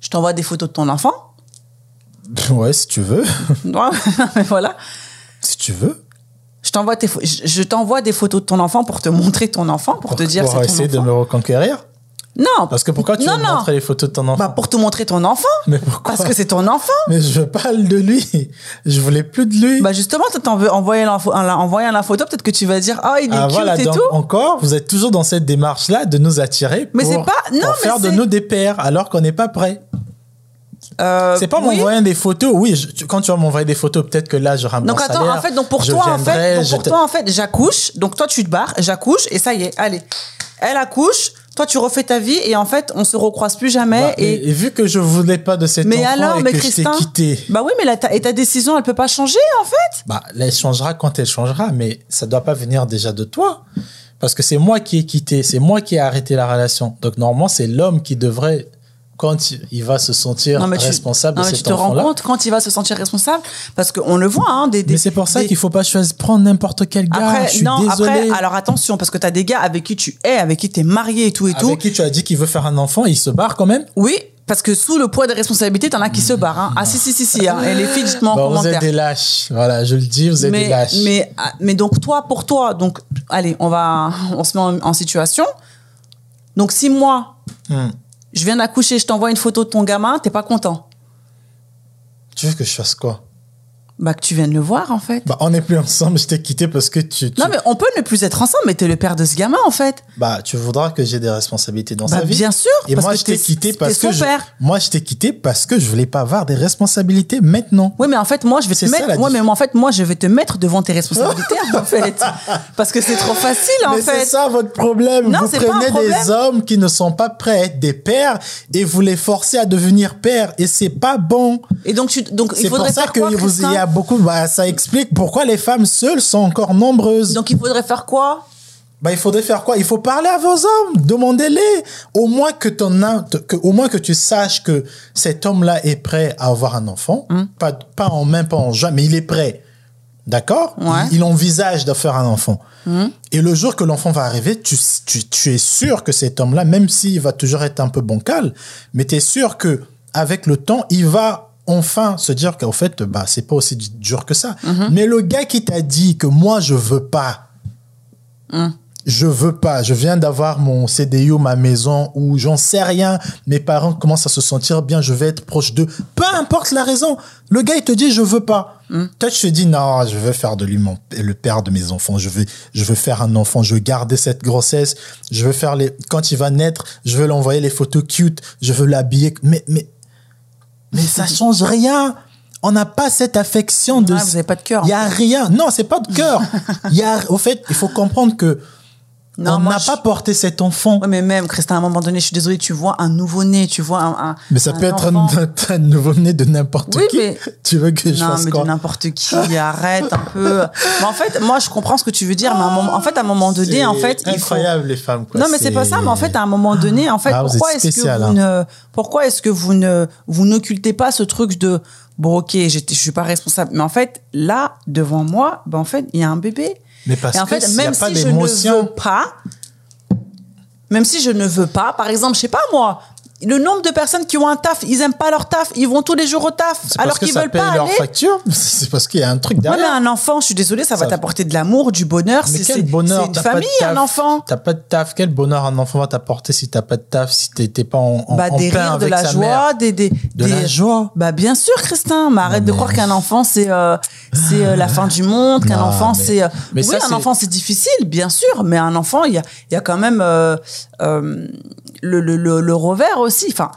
Je t'envoie des photos de ton enfant. Ouais, si tu veux. mais voilà. Si tu veux. Je t'envoie, je t'envoie des photos de ton enfant pour te montrer ton enfant, pour, te dire c'est Pour essayer de me reconquérir non. Parce que pourquoi tu veux montrer les photos de ton enfant bah Pour te montrer ton enfant. Mais pourquoi Parce que c'est ton enfant. Mais je parle de lui. Je voulais plus de lui. Bah justement, t'en veux envoyer la, envoyer la photo, peut-être que tu vas dire ah il est ah, cute voilà, et donc, tout. Encore, vous êtes toujours dans cette démarche là de nous attirer pour, mais c'est pas, non, pour faire de nous des pères alors qu'on n'est pas prêt. Euh, c'est pas m'envoyer des photos. Oui, quand tu vas m'envoyer des photos, peut-être que là, je ramène Donc attends, en fait, donc pour toi, en fait, pour toi, en fait, j'accouche. Donc toi, tu te barres, j'accouche et ça y est, allez. Elle accouche, toi tu refais ta vie et en fait on se recroise plus jamais bah, et... vu que je voulais pas de cet mais enfant alors, et mais que Christin, je quitté. Bah oui mais ta, et ta décision elle peut pas changer en fait? Bah elle changera quand elle changera mais ça doit pas venir déjà de toi. Parce que c'est moi qui ai quitté c'est moi qui ai arrêté la relation. Donc normalement c'est l'homme qui devrait quand il va se sentir responsable de cet tu te rends compte quand il va se sentir responsable? Parce qu'on le voit hein, des, mais c'est pour ça qu'il faut pas choisir prendre n'importe quel gars après, je suis non après alors attention parce que tu as des gars avec qui tu es avec qui tu es marié et tout et avec tout avec qui tu as dit qu'il veut faire un enfant il se barre quand même? Oui parce que sous le poids des responsabilités, t'en as qui se barrent. Hein. Ah si si si si. Hein. Et les filles, dites-moi en bon, commentaire. Vous êtes des lâches. Voilà, je le dis, vous êtes mais, des lâches. Mais ah, mais donc toi, pour toi, donc allez, on va, on se met en, situation. Donc si moi, hmm je viens d'accoucher, je t'envoie une photo de ton gamin, t'es pas content. Tu veux que je fasse quoi? Bah, que tu viennes le voir, en fait. Bah, on n'est plus ensemble, je t'ai quitté parce que tu, Non, mais on peut ne plus être ensemble, mais t'es le père de ce gamin, en fait. Bah, tu voudras que j'ai des responsabilités dans bah, sa vie. Bien sûr. Et moi, je t'ai quitté parce que. Je, moi, je t'ai quitté parce que je voulais pas avoir des responsabilités maintenant. Oui, mais en fait, moi, je vais te mettre. Ouais, mais en fait, moi, je vais te mettre devant tes responsabilités, en fait. Parce que c'est trop facile, en mais fait. C'est ça votre problème. Non, vous prenez des hommes qui ne sont pas prêts à être des pères et vous les forcez à devenir pères. Et c'est pas bon. Et donc, tu, donc, il faudrait pour ça que vous, y a beaucoup, bah, ça explique pourquoi les femmes seules sont encore nombreuses. Donc il faudrait faire quoi? Bah, il faudrait faire quoi? Il faut parler à vos hommes, demandez-les. Au moins que ton, que, au moins que tu saches que cet homme-là est prêt à avoir un enfant, hmm. pas, pas en main, pas en juin, mais il est prêt. D'accord? Il, envisage de faire un enfant. Hmm. Et le jour que l'enfant va arriver, tu, tu, tu es sûr que cet homme-là, même s'il va toujours être un peu bancal, mais tu es sûr que avec le temps, il va enfin se dire qu'en fait, bah, c'est pas aussi dur que ça. Mhm. Mais le gars qui t'a dit que moi, je veux pas, mhm. je veux pas, je viens d'avoir mon CDI ou ma maison ou j'en sais rien, mes parents commencent à se sentir bien, je vais être proche d'eux. Peu importe la raison, le gars, il te dit, je veux pas. Mhm. Toi, tu te dis, non, je veux faire de lui mon, le père de mes enfants. Je veux, je veux faire un enfant. Je veux garder cette grossesse. Je veux faire les, quand il va naître, je veux l'envoyer les photos cute. Je veux l'habiller. Mais, mais, mais ça change rien. On n'a pas cette affection de. Ah, vous n'avez pas de cœur. Il y a rien. Non, c'est pas de cœur. Il y a, au fait, il faut comprendre que on n'a pas porté cet enfant. Oui, mais même, Christin, à un moment donné, je suis désolée, tu vois un nouveau-né, tu vois un. mais ça peut être un, nouveau-né de n'importe oui, qui. Mais... Tu veux que je non, fasse mais quoi? de n'importe qui, arrête un peu. Mais en fait, moi, je comprends ce que tu veux dire, mais en fait, à un moment donné, en fait. incroyable, les femmes, quoi. Non, mais c'est pas ça, mais en fait, à un moment donné, en fait, ah, pourquoi est-ce que vous hein. ne, pourquoi est-ce que vous ne, vous n'occultez pas ce truc de, bon, ok, je suis pas responsable. Mais en fait, là, devant moi, ben, en fait, il y a un bébé. Mais parce et en fait, même si je ne veux pas, même si je ne veux pas, par exemple, je sais pas moi, le nombre de personnes qui ont un taf, ils aiment pas leur taf, ils vont tous les jours au taf, alors qu'ils veulent pas leur aller. facture. C'est parce qu'il y a un truc derrière. Ouais, mais un enfant, je suis désolée, ça, va t'apporter de l'amour, du bonheur. Mais quel bonheur C'est une famille, un enfant. T'as pas de taf. Quel bonheur un enfant va t'apporter si t'as pas de taf, si t'es pas en, en, bah, en des rires, de la joie, des, des, de la joie. Bah bien sûr, Christin. Mais arrête de croire qu'un enfant c'est euh, c'est euh, la fin du monde, qu'un enfant c'est. Euh, oui, un enfant c'est difficile, bien sûr, mais un enfant il y a il y a quand même le, le, le, le revers aussi. Enfin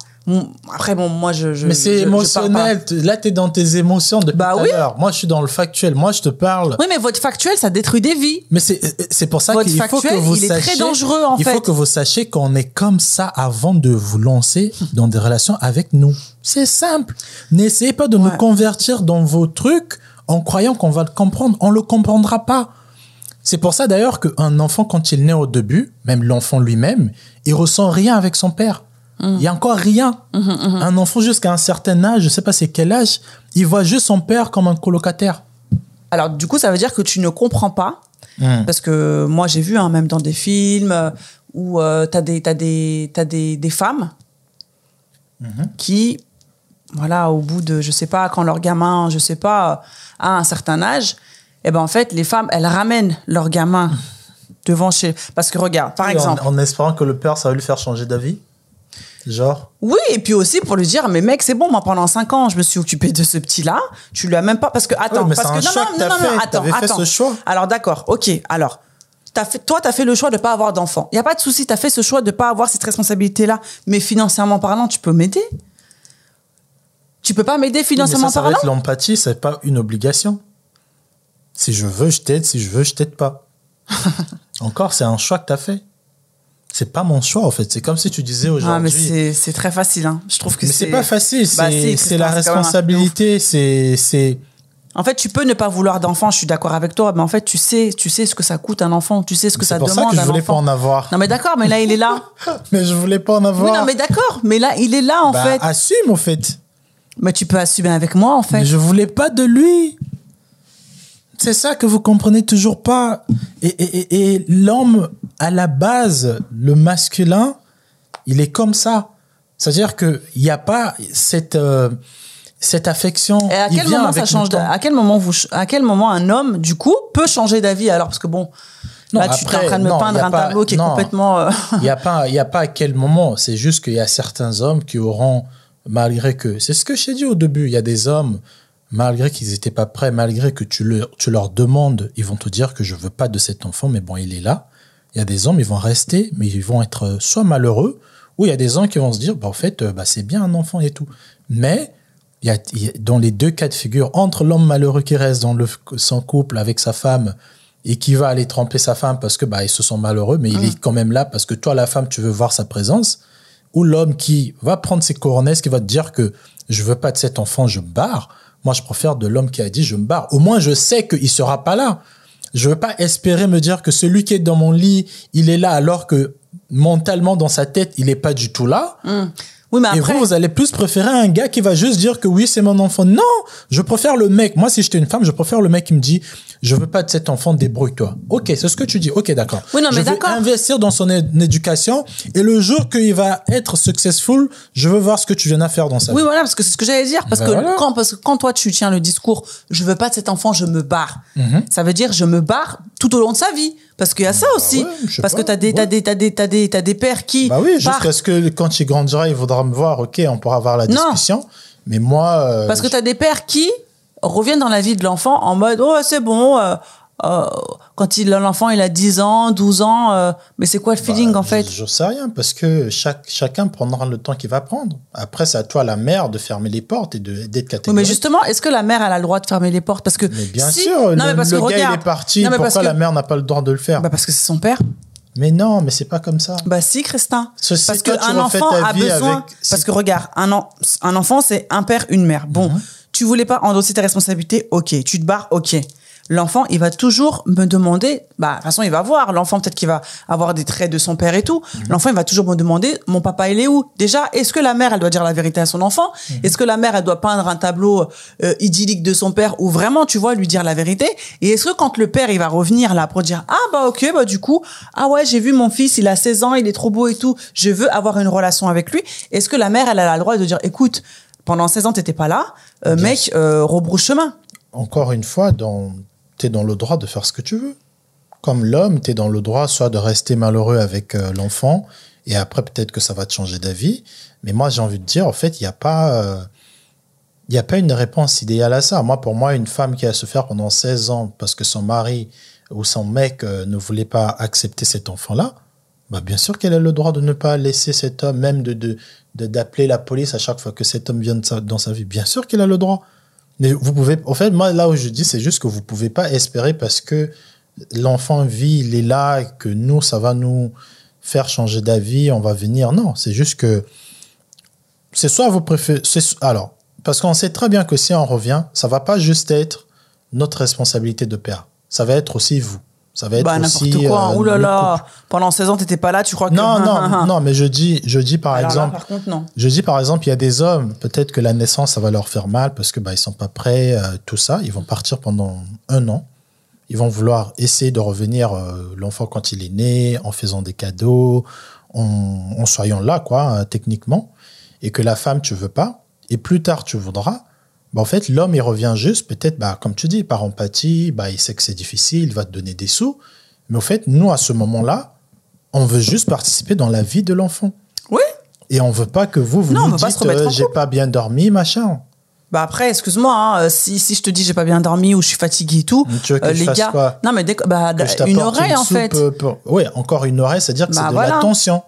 après, bon, moi, je. je mais c'est émotionnel. Là, tu es dans tes émotions depuis bah, tout oui. à l'heure. Moi, je suis dans le factuel. Moi, je te parle. Oui, mais votre factuel, ça détruit des vies. Mais c'est pour ça qu'il faut que vous il sachiez. Est très dangereux, en il faut que vous sachiez qu'on est comme ça avant de vous lancer dans des relations avec nous. C'est simple. N'essayez pas de nous convertir dans vos trucs en croyant qu'on va le comprendre. On le comprendra pas. C'est pour ça d'ailleurs qu'un enfant, quand il naît au début, même l'enfant lui-même, il ressent rien avec son père. Il y a encore rien. Un enfant jusqu'à un certain âge, je sais pas c'est quel âge, il voit juste son père comme un colocataire. Alors du coup, ça veut dire que tu ne comprends pas, mm. parce que moi j'ai vu, hein, même dans des films euh, où euh, tu as, des, as, des, as des, des femmes mm-hmm. qui, voilà, au bout de, je sais pas, quand leur gamin, je sais pas, a un certain âge, et eh ben en fait, les femmes, elles ramènent leur gamin devant chez... Parce que regarde, par exemple... en espérant que le père, ça va lui faire changer d'avis Genre Oui, et puis aussi pour lui dire, mais mec, c'est bon, moi pendant 5 ans, je me suis occupé de ce petit-là. Tu lui as même pas. Parce que, attends, parce que. non, non, non, non, attends, attends. Fait ce choix. Alors d'accord, ok. Alors, as fait, toi, tu as fait le choix de pas avoir d'enfant. Il n'y a pas de souci, tu as fait ce choix de pas avoir cette responsabilité-là. Mais financièrement parlant, tu peux m'aider. Tu peux pas m'aider financièrement ça, ça parlant? L'empathie, c'est pas une obligation. Si je veux, je t'aide. Si je veux, je t'aide pas. Encore, c'est un choix que tu as fait c'est pas mon choix en fait. C'est comme si tu disais aujourd'hui. Ah, mais c'est très facile. Hein. Je trouve que c'est. pas facile. Bah, c'est la responsabilité. C'est En fait, tu peux ne pas vouloir d'enfant. Je suis d'accord avec toi, mais en fait, tu sais, tu sais ce que ça coûte un enfant. Tu sais ce que ça demande. C'est pour ça que je voulais pas en avoir. Non mais d'accord, mais là il est là. mais je voulais pas en avoir. Oui, non mais d'accord, mais là il est là en bah, fait. Assume en fait. Mais tu peux assumer avec moi en fait. Mais je voulais pas de lui. C'est ça que vous comprenez toujours pas. Et, et, et, l'homme, à la base, le masculin, il est comme ça. C'est-à-dire qu'il n'y a pas cette, euh, cette affection. Et à quel moment ça change À quel moment vous, à quel moment un homme, du coup, peut changer d'avis alors? Parce que bon, non, là, tu es en train de me peindre un tableau qui est complètement. Euh, il n'y a pas, il y a pas à quel moment. C'est juste qu'il y a certains hommes qui auront, malgré que, c'est ce que j'ai dit au début, il y a des hommes malgré qu'ils n'étaient pas prêts, malgré que tu, tu leur demandes, ils vont te dire que je veux pas de cet enfant, mais bon, il est là. Il y a des hommes, ils vont rester, mais ils vont être soit malheureux, ou il y a des hommes qui vont se dire, bah, en fait, bah, c'est bien un enfant et tout. Mais il y, a, dans les deux cas de figure, entre l'homme malheureux qui reste dans le, son couple avec sa femme et qui va aller tromper sa femme parce que bah, ils se sont malheureux, mais il est quand même là parce que toi, la femme, tu veux voir sa présence, ou l'homme qui va prendre ses couronnes, qui va te dire que je veux pas de cet enfant, je barre moi, je préfère de l'homme qui a dit je me barre. Au moins, je sais qu'il sera pas là. Je veux pas espérer me dire que celui qui est dans mon lit, il est là alors que mentalement dans sa tête, il est pas du tout là. Hum. Oui, mais après... Et vous, vous allez plus préférer un gars qui va juste dire que oui, c'est mon enfant. Non, je préfère le mec. Moi, si j'étais une femme, je préfère le mec qui me dit, je veux pas de cet enfant, débrouille-toi. Ok, c'est ce que tu dis. Ok, d'accord. Oui, non, je mais veux investir dans son éducation et le jour qu'il va être successful, je veux voir ce que tu viens à faire dans sa vie. Oui, voilà, parce que c'est ce que j'allais dire. Parce, ben que quand, parce que quand toi, tu tiens le discours, je veux pas de cet enfant, je me barre. Mhm. Ça veut dire, je me barre tout au long de sa vie. Parce qu'il y a ça bah aussi. Parce que t'as des, t'as des, t'as des, t'as des, t'as des pères qui. Bah oui, jusqu'à ce que quand il grandira, il voudra me voir, ok, on pourra avoir la discussion. Mais moi. Euh, Parce que t'as des pères qui reviennent dans la vie de l'enfant en mode, oh, c'est bon, euh, euh, quand il l'enfant il a 10 ans, 12 ans, euh, mais c'est quoi le feeling bah, en fait Je sais rien parce que chaque chacun prendra le temps qu'il va prendre. Après c'est à toi la mère de fermer les portes et de d'être catégorique. mais justement, est-ce que la mère elle a le droit de fermer les portes? Parce que mais bien sûr, non, le, mais parce que, gars il est parti, pourquoi la mère n'a pas le droit de le faire? Bah Parce que c'est son père. Mais non, mais c'est pas comme ça. Bah si, Christin. parce qu'un enfant a besoin. Parce que regarde, un, un enfant, c'est un père, une mère. Bon, mhm. tu voulais pas endosser tes responsabilités, ok. Tu te barres, ok l'enfant, il va toujours me demander, bah, de toute façon, il va voir. L'enfant, peut-être qu'il va avoir des traits de son père et tout. Mhm. L'enfant, il va toujours me demander, mon papa, il est où? Déjà, est-ce que la mère, elle doit dire la vérité à son enfant? Mhm. Est-ce que la mère, elle doit peindre un tableau euh, idyllique de son père ou vraiment, tu vois, lui dire la vérité? Et est-ce que quand le père, il va revenir là pour dire, ah, bah, ok, bah, du coup, ah ouais, j'ai vu mon fils, il a 16 ans, il est trop beau et tout, je veux avoir une relation avec lui. Est-ce que la mère, elle a le droit de dire, écoute, pendant 16 ans, t'étais pas là, euh, mec, euh, rebrouche chemin. Encore une fois, dans dans le droit de faire ce que tu veux. Comme l'homme, tu es dans le droit soit de rester malheureux avec euh, l'enfant, et après peut-être que ça va te changer d'avis. Mais moi, j'ai envie de dire, en fait, il n'y a pas... Euh, il a pas une réponse idéale à ça. Moi, pour moi, une femme qui a faire pendant 16 ans parce que son mari ou son mec euh, ne voulait pas accepter cet enfant-là, bah bien sûr qu'elle a le droit de ne pas laisser cet homme, même de d'appeler la police à chaque fois que cet homme vient dans sa vie. Bien sûr qu'elle a le droit. Mais vous pouvez, en fait, moi, là où je dis, c'est juste que vous pouvez pas espérer parce que l'enfant vit, il est là, que nous, ça va nous faire changer d'avis, on va venir. Non, c'est juste que c'est soit vous préférez, alors, parce qu'on sait très bien que si on revient, ça va pas juste être notre responsabilité de père. Ça va être aussi vous. Ça va être bah, aussi. quoi. Euh, Ouh là là. Pendant 16 ans, t'étais pas là, tu crois que. Non, non, non, mais je dis, je dis par exemple. par contre, non. Je dis par exemple, il y a des hommes, peut-être que la naissance, ça va leur faire mal parce que, bah, ils sont pas prêts, euh, tout ça. Ils vont partir pendant un an. Ils vont vouloir essayer de revenir, euh, l'enfant quand il est né, en faisant des cadeaux, en, en soyant là, quoi, techniquement. Et que la femme, tu veux pas. Et plus tard, tu voudras bah, en fait, l'homme, il revient juste, peut-être, bah, comme tu dis, par empathie, bah, il sait que c'est difficile, il va te donner des sous. Mais au fait, nous, à ce moment-là, on veut juste participer dans la vie de l'enfant. Oui. Et on veut pas que vous, vous nous dites, euh, j'ai pas bien dormi, machin. Bah après, excuse-moi, hein, euh, si, si je te dis j'ai pas bien dormi ou je suis fatigué et tout, tu veux que euh, les gars, quoi? Non mais bah, une oreille en fait. Oui, encore une oreille, c'est-à-dire que bah, c'est de l'attention.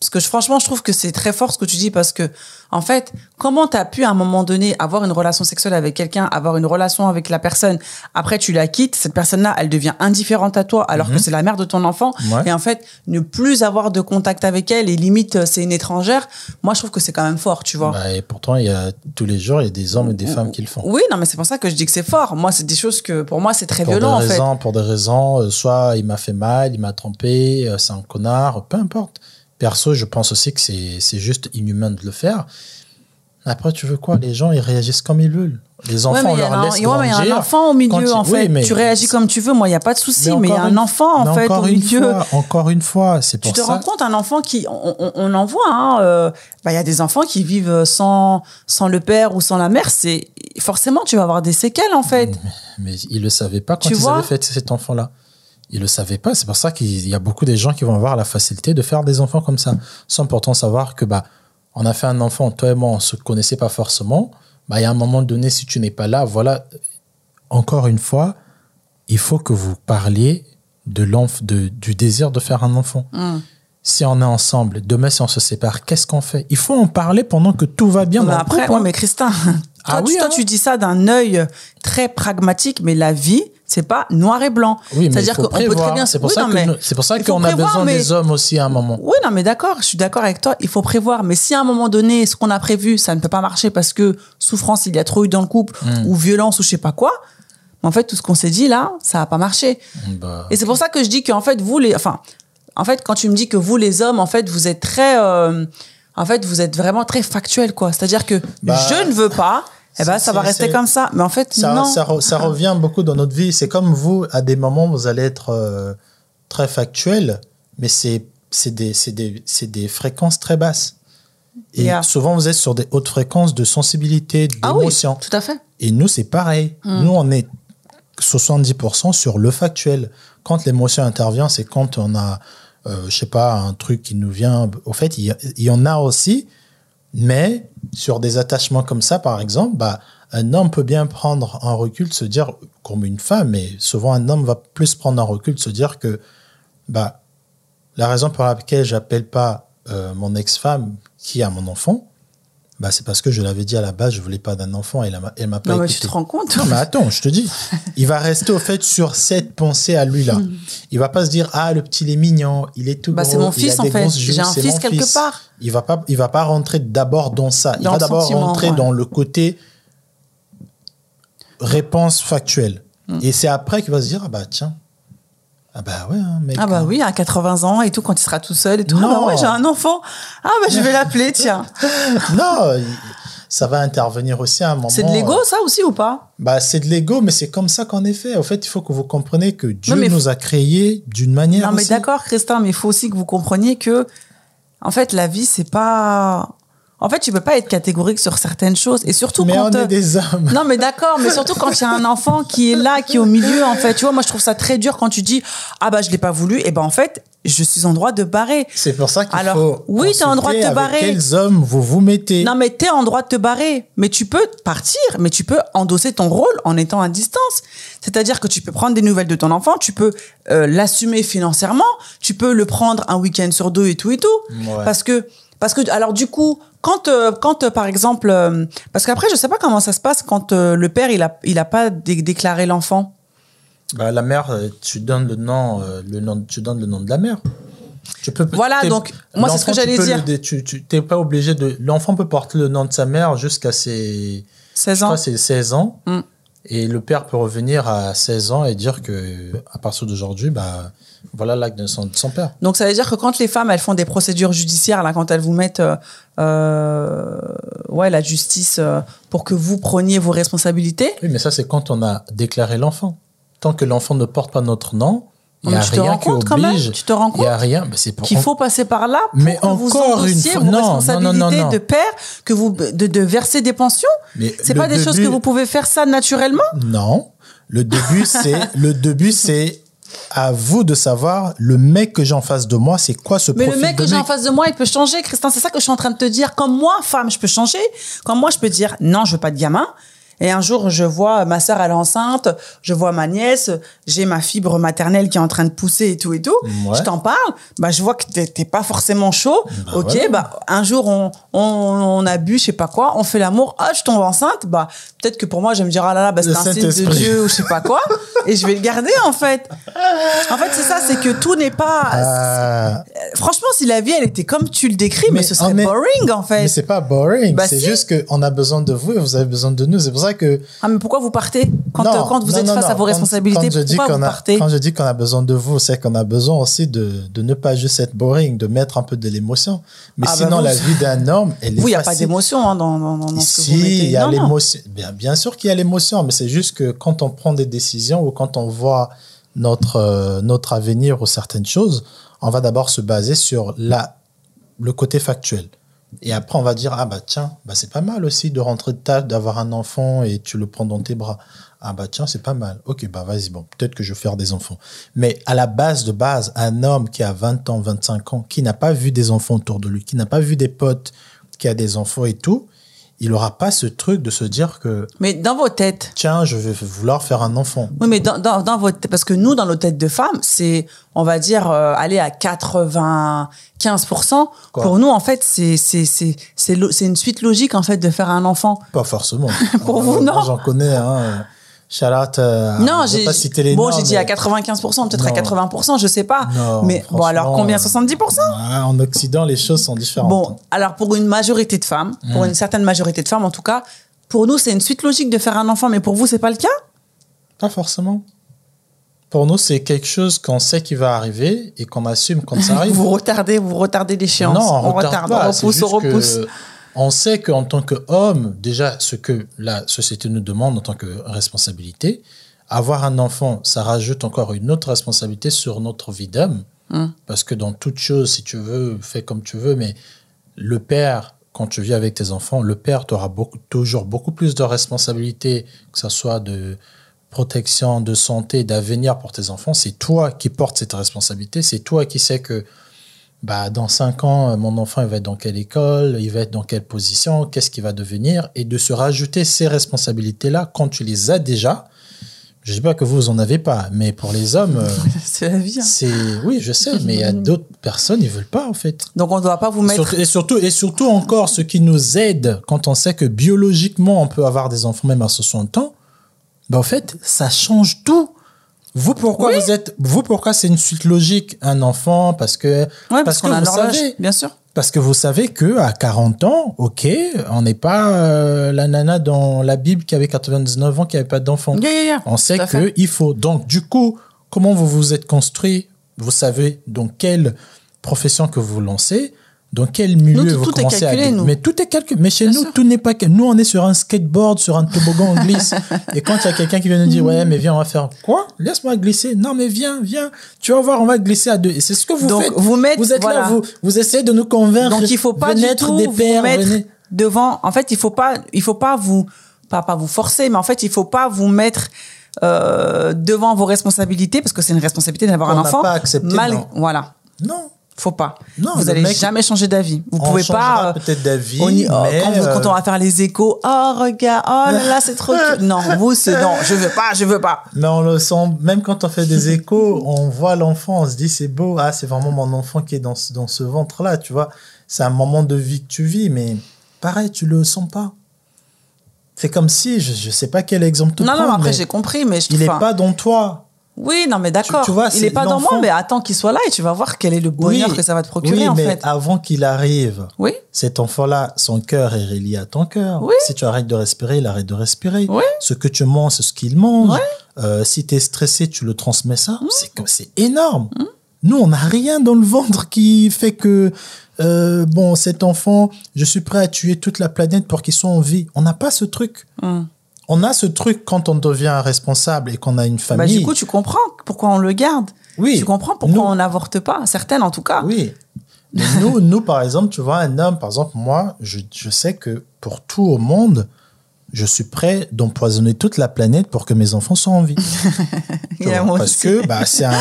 Parce que franchement, je trouve que c'est très fort ce que tu dis parce que, en fait, comment tu as pu à un moment donné avoir une relation sexuelle avec quelqu'un, avoir une relation avec la personne, après tu la quittes, cette personne-là, elle devient indifférente à toi alors que mhm. c'est la mère de ton enfant. Et en fait, ne plus avoir de contact avec elle et limite, euh, c'est une étrangère, moi je trouve que c'est quand même fort, tu vois. Bah, et pourtant, il y a tous les jours, il y a des hommes et des femmes qui le font. Oui, non, mais c'est pour ça que je dis que c'est fort. Moi, c'est des choses que, pour moi, c'est très violent, en fait. Pour des raisons, euh, soit il m'a fait mal, il m'a trompé, euh, c'est un connard, peu importe. Perso, je pense aussi que c'est juste inhumain de le faire. Après, tu veux quoi? Les gens, ils réagissent comme ils veulent. Les enfants, on leur un, laisse ouais, mais il y a un enfant au milieu, en fait. tu réagis comme tu veux. Moi, il n'y a pas de souci, mais il y a un enfant, en fait, au milieu. Fois, encore une fois, c'est pour ça. Tu te rends compte, un enfant qui, on, en voit, hein, euh, bah, il y a des enfants qui vivent sans, sans le père ou sans la mère. C'est forcément, tu vas avoir des séquelles, en fait. Mais, mais ils le savaient pas quand ils avaient fait cet enfant-là. Ils le savaient pas. C'est pour ça qu'il y a beaucoup de gens qui vont avoir la facilité de faire des enfants comme ça, sans pourtant savoir que bah on a fait un enfant, toi et moi, on se connaissait pas forcément. Bah, il y a un moment donné, si tu n'es pas là, voilà. Encore une fois, il faut que vous parliez de de, du désir de faire un enfant. Mm. Si on est ensemble, demain si on se sépare, qu'est-ce qu'on fait? Il faut en parler pendant que tout va bien. Bah après, mais Christin, ah toi, oui, toi hein. tu dis ça d'un œil très pragmatique, mais la vie, c'est pas noir et blanc. Oui, C'est pour, ça c'est pour ça qu'on a besoin des hommes aussi à un moment. Oui, non, mais d'accord, je suis d'accord avec toi. Il faut prévoir. Mais si à un moment donné, ce qu'on a prévu, ça ne peut pas marcher parce que souffrance, il y a trop eu dans le couple, hmm. ou violence, ou je sais pas quoi, en fait, tout ce qu'on s'est dit là, ça a pas marché. Bah, et c'est pour ça que je dis qu'en fait, vous les, enfin, en fait, quand tu me dis que vous les hommes, en fait, vous êtes très, euh, en fait, vous êtes vraiment très factuel, quoi. C'est-à-dire que bah, je ne veux pas eh ben, ça va rester comme ça. Mais en fait, ça, non. Ça, revient beaucoup dans notre vie. C'est comme vous, à des moments, vous allez être euh, très factuel, mais c'est des, des, des fréquences très basses. Et souvent, vous êtes sur des hautes fréquences de sensibilité, d'émotion. Ah oui, tout à fait. Et nous, c'est pareil. Hmm. Nous, on est 70% sur le factuel. Quand l'émotion intervient, c'est quand on a, euh, je sais pas, un truc qui nous vient. Au fait, il y en a aussi, mais sur des attachements comme ça, par exemple, bah, un homme peut bien prendre un recul, se dire, comme une femme, mais souvent un homme va plus prendre un recul, se dire que bah, la raison pour laquelle j'appelle pas euh, mon ex-femme qui a mon enfant, bah, c'est parce que je l'avais dit à la base, je voulais pas d'un enfant et elle m'a pas non, mais tu te rends compte Non, mais attends, je te dis. Il va rester au fait sur cette pensée à lui là. Hmm. Il va pas se dire ah le petit il est mignon, il est tout bah, c'est mon fils en fait. J'ai un fils quelque part. Il va pas il va pas rentrer d'abord dans ça. il va d'abord rentrer dans le côté réponse factuelle. Hmm. Et c'est après qu'il va se dire ah bah tiens ah bah ouais, hein, mec. Ah bah hein. oui, à 80 ans et tout, quand il sera tout seul et tout. Ah bah ouais, j'ai un enfant. Ah bah je vais l'appeler, tiens. non, ça va intervenir aussi à un moment. C'est de l'ego, ça aussi ou pas? Bah c'est de l'ego, mais c'est comme ça qu'en effet, au fait, il faut que vous compreniez que Dieu nous a créés d'une manière. Non mais d'accord, Christin, mais il faut aussi que vous compreniez que, en fait, la vie c'est pas en fait, tu peux pas être catégorique sur certaines choses et surtout mais quand on est des hommes. Non, mais d'accord, mais surtout quand il y a un enfant qui est là, qui est au milieu, en fait, tu vois, moi je trouve ça très dur quand tu dis ah bah je l'ai pas voulu, et ben en fait je suis en droit de barrer. C'est pour ça qu'il faut. Oui, tu es en droit de te barrer. quels hommes vous vous mettez Non, mais tu es en droit de te barrer. Mais tu peux partir, mais tu peux endosser ton rôle en étant à distance. C'est-à-dire que tu peux prendre des nouvelles de ton enfant, tu peux euh, l'assumer financièrement, tu peux le prendre un week-end sur deux et tout et tout. Parce que parce que alors du coup, quand euh, quand euh, par exemple euh, parce qu'après je sais pas comment ça se passe quand le père il a il a pas déclaré l'enfant. Bah, la mère tu donnes le nom le nom tu donnes le nom de la mère. Tu peux Voilà donc moi c'est ce que j'allais dire. tu tu t'es pas obligé de l'enfant peut porter le nom de sa mère jusqu'à ses 16 ans. c'est 16 ans. Mm. Et le père peut revenir à 16 ans et dire que à partir d'aujourd'hui bah voilà l'acte de son, père. Donc ça veut dire que quand les femmes elles font des procédures judiciaires là, quand elles vous mettent euh, euh ouais la justice euh, pour que vous preniez vos responsabilités. Oui, mais ça c'est quand on a déclaré l'enfant. Tant que l'enfant ne porte pas notre nom, il n'y a rien qui oblige. Tu te rends compte Il y a rien. Mais c'est qu'il faut passer par là pour mais que vous endossiez vos responsabilités de père, que vous de, de verser des pensions. Mais c'est pas des choses que vous pouvez faire ça naturellement. Non. Le début c'est le début c'est à vous de savoir le mec que j'ai en face de moi, c'est quoi ce Mais le mec que j'ai en face de moi, il peut changer, Christian. C'est ça que je suis en train de te dire. Comme moi, femme, je peux changer. Comme moi, je peux dire non, je veux pas de gamin. Et un jour, je vois ma sœur, elle est enceinte, je vois ma nièce, j'ai ma fibre maternelle qui est en train de pousser et tout et tout. Je t'en parle, bah, je vois que t'es pas forcément chaud. Bah ok, bah, un jour, on, on, on, a bu, je sais pas quoi, on fait l'amour, ah, je tombe enceinte, bah, peut-être que pour moi, je vais me dire, ah là là, bah, c'est un signe de Dieu ou je sais pas quoi. et je vais le garder, en fait. En fait, c'est ça, c'est que tout n'est pas, ah. franchement, si la vie, elle était comme tu le décris, mais, ce serait boring, en fait. Mais c'est pas boring. Bah, c'est juste qu'on a besoin de vous et vous avez besoin de nous. C'est pour que. Ah, mais pourquoi vous partez quand, quand vous êtes face à vos responsabilités quand, je dis pourquoi vous partez Quand je dis qu'on a besoin de vous, c'est qu'on a besoin aussi de, de ne pas juste être boring, de mettre un peu de l'émotion. Mais ah, bah sinon, la vie d'un homme, elle est. Oui, il n'y a pas d'émotion hein, dans, dans, dans ce que vous mettez. il y a l'émotion. Bien, bien sûr qu'il y a l'émotion, mais c'est juste que quand on prend des décisions ou quand on voit notre, euh, notre avenir ou certaines choses, on va d'abord se baser sur la, le côté factuel. Et après, on va dire, ah bah tiens, bah c'est pas mal aussi de rentrer de table, d'avoir un enfant et tu le prends dans tes bras. Ah bah tiens, c'est pas mal. Ok, bah vas-y, bon, peut-être que je vais faire des enfants. Mais à la base de base, un homme qui a 20 ans, 25 ans, qui n'a pas vu des enfants autour de lui, qui n'a pas vu des potes, qui a des enfants et tout, il n'aura pas ce truc de se dire que. Mais dans vos têtes. Tiens, je vais vouloir faire un enfant. Oui, mais dans, dans, dans votre parce que nous, dans nos têtes de femmes, c'est, on va dire, euh, aller à 95%. Pour nous, en fait, c'est, c'est, c'est, c'est, une suite logique, en fait, de faire un enfant. Pas forcément. Pour vous, non. J'en connais, hein. Charlotte, euh, non, j'ai bon, j'ai dit à 95%, peut-être à 80%, je sais pas. mais bon, alors combien? 70% En Occident, les choses sont différentes. Bon, alors pour une majorité de femmes, pour hmm. une certaine majorité de femmes en tout cas, pour nous, c'est une suite logique de faire un enfant, mais pour vous, c'est pas le cas? Pas forcément. Pour nous, c'est quelque chose qu'on sait qui va arriver et qu'on assume quand ça arrive. vous retardez, vous retardez l'échéance. Non, on, retarde, on repousse, on repousse. On sait qu'en tant qu'homme, déjà, ce que la société nous demande en tant que responsabilité, avoir un enfant, ça rajoute encore une autre responsabilité sur notre vie d'homme. Hum. Parce que dans toute chose, si tu veux, fais comme tu veux, mais le père, quand tu vis avec tes enfants, le père, tu auras toujours beaucoup plus de responsabilités, que ce soit de protection, de santé, d'avenir pour tes enfants. C'est toi qui portes cette responsabilité. C'est toi qui sais que bah, dans cinq ans, euh, mon enfant il va être dans quelle école, il va être dans quelle position, qu'est-ce qu'il va devenir, et de se rajouter ces responsabilités-là quand tu les as déjà, Je dis pas que vous, en avez pas, mais pour les hommes, euh, c'est la vie. Hein. C'est oui, je sais, mais il y a d'autres personnes, ils veulent pas en fait. Donc on ne doit pas vous mettre. Et surtout, et surtout encore, ce qui nous aide quand on sait que biologiquement on peut avoir des enfants même à 60 ans, bah en fait, ça change tout. Vous pourquoi vous êtes, vous pourquoi c'est une suite logique un enfant? Parce que parce, qu'on a vous savez, bien sûr. Parce que vous savez que à 40 ans, ok, on n'est pas euh, la nana dans la Bible qui avait 99 ans qui avait pas d'enfant. on sait que il faut. Donc du coup, comment vous vous êtes construit? Vous savez dans quelle profession que vous lancez dans quel milieu vous commencez à nous. Mais tout est calculé. Mais chez nous, tout n'est pas. Nous, on est sur un skateboard, sur un toboggan, on glisse. Et quand il y a quelqu'un qui vient nous dire, ouais, mais viens, on va faire quoi? Laisse-moi glisser. Non, mais viens, viens. Tu vas voir, on va glisser à deux. Et c'est ce que vous Donc, faites. Vous, mettez, vous êtes là, vous, vous essayez de nous convaincre. Donc, il faut pas du tout des pères, vous mettre devant. En fait, il faut pas, il faut pas vous, pas, pas vous forcer, mais en fait, il faut pas vous mettre euh, devant vos responsabilités parce que c'est une responsabilité d'avoir un enfant. Pas accepté, Mal, voilà. Non. Faut pas. Non, vous allez jamais changer d'avis. Vous pouvez pas. Euh, peut-être d'avis. Oh, quand, on va faire les échos, oh regarde, oh là là, c'est trop. non, vous c'est non, je veux pas, je veux pas. Mais on le sent. Même quand on fait des échos, on voit l'enfant, on se dit c'est beau, ah c'est vraiment mon enfant qui est dans ce, dans ce ventre là, tu vois. C'est un moment de vie que tu vis, mais pareil, tu le sens pas. C'est comme si, je, je sais pas quel exemple te Non, non, après j'ai compris, mais je il est pas dans toi. Oui, non, mais d'accord. Il n'est pas dans moi, mais attends qu'il soit là et tu vas voir quel est le bonheur que ça va te procurer, oui, en mais fait. avant qu'il arrive, oui. cet enfant-là, son cœur est relié à ton cœur. Oui. Si tu arrêtes de respirer, il arrête de respirer. Oui. Ce que tu manges, c'est ce qu'il mange. Euh, si tu es stressé, tu le transmets ça. C'est C'est énorme. Mmh. Nous, on n'a rien dans le ventre qui fait que, euh, bon, cet enfant, je suis prêt à tuer toute la planète pour qu'il soit en vie. On n'a pas ce truc. Mmh on a ce truc quand on devient responsable et qu'on a une bah, famille. du coup, tu comprends pourquoi on le garde. Oui. Tu comprends pourquoi on n'avorte pas, certaines en tout cas. Oui. nous, nous, par exemple, tu vois, un homme, par exemple, moi, je, je sais que pour tout au monde, je suis prêt d'empoisonner toute la planète pour que mes enfants soient en vie. parce que bah, c'est un,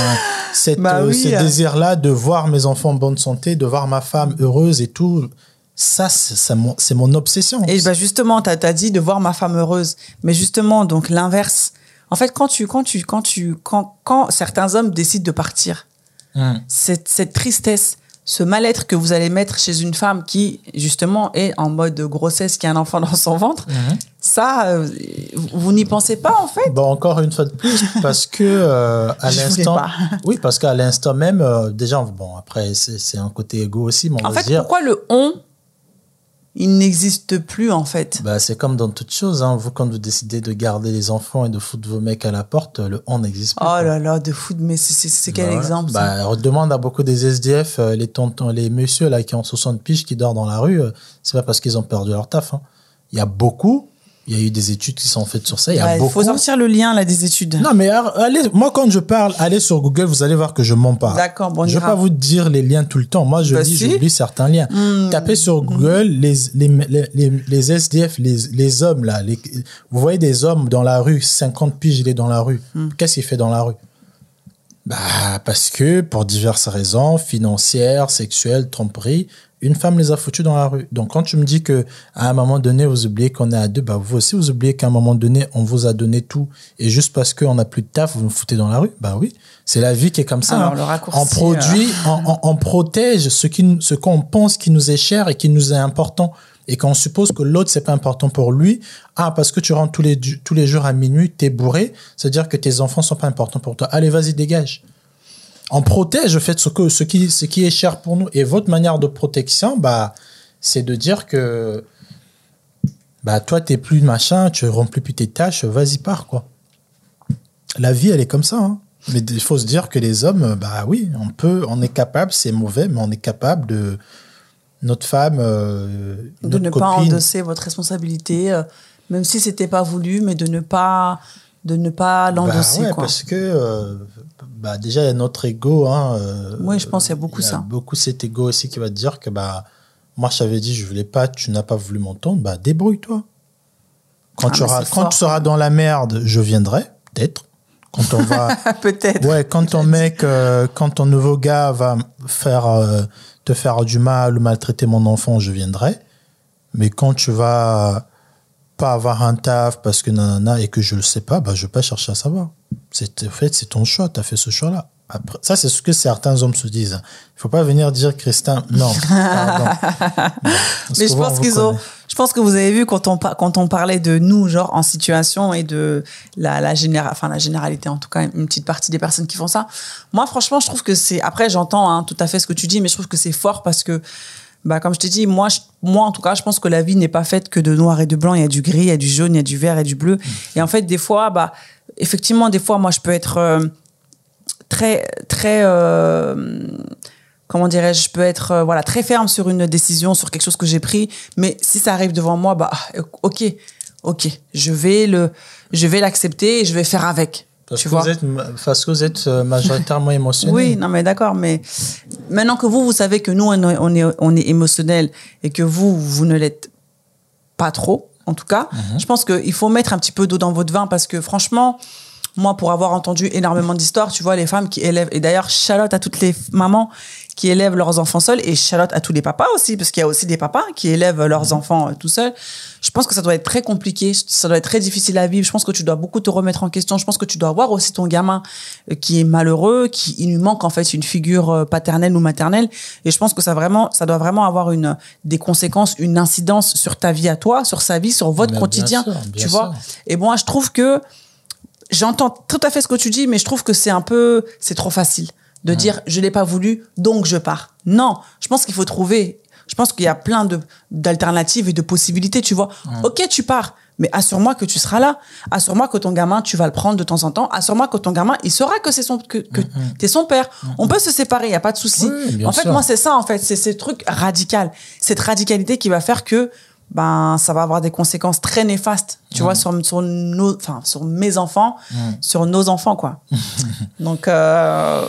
bah euh, ce hein. désir-là de voir mes enfants en bonne santé, de voir ma femme heureuse et tout ça, c'est mon, obsession. Et bah justement, tu as, dit de voir ma femme heureuse. Mais justement, donc l'inverse. En fait, quand tu, quand tu, quand tu, quand, quand certains hommes décident de partir, hum. cette, cette tristesse, ce mal-être que vous allez mettre chez une femme qui, justement, est en mode grossesse, qui a un enfant dans son ventre, hum. ça, euh, vous n'y pensez pas, en fait? Bon, encore une fois de plus, parce que euh, à l'instant... Oui, parce qu'à l'instant même, euh, déjà, bon, après, c'est un côté égo aussi, mais on en va fait, dire... pourquoi le « on » il n'existe plus en fait. Bah, c'est comme dans toute chose. Hein. Vous, quand vous décidez de garder les enfants et de foutre vos mecs à la porte, le on n'existe plus. Oh là là, de foutre, mais c'est quel exemple bah, On demande à beaucoup des SDF, euh, les tontons, les messieurs là, qui ont 60 piges, qui dorment dans la rue, euh, c'est pas parce qu'ils ont perdu leur taf. Hein. Il y a beaucoup il y a eu des études qui sont faites sur ça. Il y a beaucoup. faut sortir le lien là des études. Non, mais allez, moi quand je parle, allez sur Google, vous allez voir que je mens pas. D'accord, bon. Je vais pas vous dire les liens tout le temps. Moi, je bah dis, j'oublie certains liens. Hmm. Tapez sur Google les, les, les, les, SDF, les, les hommes là. Les, vous voyez des hommes dans la rue, 50 piges, il est dans la rue. Hmm. Qu'est-ce qu'il fait dans la rue? Bah, parce que pour diverses raisons, financières, sexuelles, tromperies, une femme les a foutus dans la rue. Donc, quand tu me dis que à un moment donné, vous oubliez qu'on est à deux, bah, vous aussi, vous oubliez qu'à un moment donné, on vous a donné tout. Et juste parce qu'on n'a plus de taf, vous nous foutez dans la rue. Bah oui. C'est la vie qui est comme ça. Alors, hein. le on produit, euh. on, protège ce qui, ce qu'on pense qui nous est cher et qui nous est important. Et quand on suppose que l'autre, c'est pas important pour lui, ah, parce que tu rentres tous les, tous les jours à minuit, t'es bourré, c'est-à-dire que tes enfants sont pas importants pour toi. Allez, vas-y, dégage on protège fait ce que ce qui ce qui est cher pour nous. Et votre manière de protection bah c'est de dire que bah toi t'es plus machin tu remplis plus tes tâches vas-y pars quoi. La vie elle est comme ça hein. mais il faut se dire que les hommes bah oui on peut on est capable c'est mauvais mais on est capable de notre femme euh, de ne pas endosser votre responsabilité euh, même si c'était pas voulu mais de ne pas de ne pas bah l'endosser bah ouais, parce que euh, bah déjà il y a notre ego hein, euh, oui je pense qu'il y a beaucoup y a ça. beaucoup cet ego aussi qui va te dire que bah moi je t'avais dit je voulais pas tu n'as pas voulu m'entendre bah débrouille-toi. Quand ah, tu auras quand tu seras dans la merde je viendrai peut-être. Quand on va peut-être. Ouais quand ton mec euh, quand ton nouveau gars va faire euh, te faire du mal ou maltraiter mon enfant je viendrai. Mais quand tu vas pas avoir un taf parce que nanana et que je le sais pas, bah, je vais pas chercher à savoir. C'est, en fait, c'est ton choix, tu as fait ce choix-là. Après, ça, c'est ce que certains hommes se disent. Il faut pas venir dire, Christin, non. Mais je pense qu'ils ont, je pense que vous avez vu quand on, quand on parlait de nous, genre, en situation et de la, la, enfin, la généralité, en tout cas, une petite partie des personnes qui font ça. Moi, franchement, je trouve que c'est, après, j'entends hein, tout à fait ce que tu dis, mais je trouve que c'est fort parce que, bah, comme je t'ai dit, moi, moi, en tout cas, je pense que la vie n'est pas faite que de noir et de blanc. Il y a du gris, il y a du jaune, il y a du vert et du bleu. Et en fait, des fois, bah, effectivement, des fois, moi, je peux être euh, très, très, euh, comment dirais-je, je peux être, euh, voilà, très ferme sur une décision, sur quelque chose que j'ai pris. Mais si ça arrive devant moi, bah, ok, ok, je vais le, je vais l'accepter et je vais faire avec. Parce, que, Vous êtes, parce que vous êtes majoritairement émotionnel. oui, non, mais d'accord, mais maintenant que vous, vous savez que nous, on est, on est, émotionnel et que vous, vous ne l'êtes pas trop, en tout cas, mhm. je pense qu'il faut mettre un petit peu d'eau dans votre vin parce que franchement, moi, pour avoir entendu énormément d'histoires, tu vois, les femmes qui élèvent, et d'ailleurs, Charlotte à toutes les mamans qui élèvent leurs enfants seuls, et Charlotte à tous les papas aussi, parce qu'il y a aussi des papas qui élèvent leurs mhm. enfants euh, tout seuls. Je pense que ça doit être très compliqué, ça doit être très difficile à vivre. Je pense que tu dois beaucoup te remettre en question. Je pense que tu dois voir aussi ton gamin euh, qui est malheureux, qui il lui manque en fait une figure euh, paternelle ou maternelle. Et je pense que ça vraiment, ça doit vraiment avoir une des conséquences, une incidence sur ta vie à toi, sur sa vie, sur votre quotidien, tu vois. Et moi, je trouve que j'entends tout à fait ce que tu dis, mais je trouve que c'est un peu, c'est trop facile de dire je l'ai pas voulu, donc je pars. Non, je pense qu'il faut trouver. Je pense qu'il y a plein de d'alternatives et de possibilités. Tu vois, ok, tu pars, mais assure-moi que tu seras là. Assure-moi que ton gamin, tu vas le prendre de temps en temps. Assure-moi que ton gamin, il saura que c'est son que, que es son père. On peut se séparer, il y a pas de souci. en fait, moi, c'est ça. En fait, c'est ce truc radical, cette radicalité qui va faire que ben ça va avoir des conséquences très néfastes, tu vois, sur, sur, nos, enfin, sur mes enfants, sur nos enfants, quoi. Donc. Euh...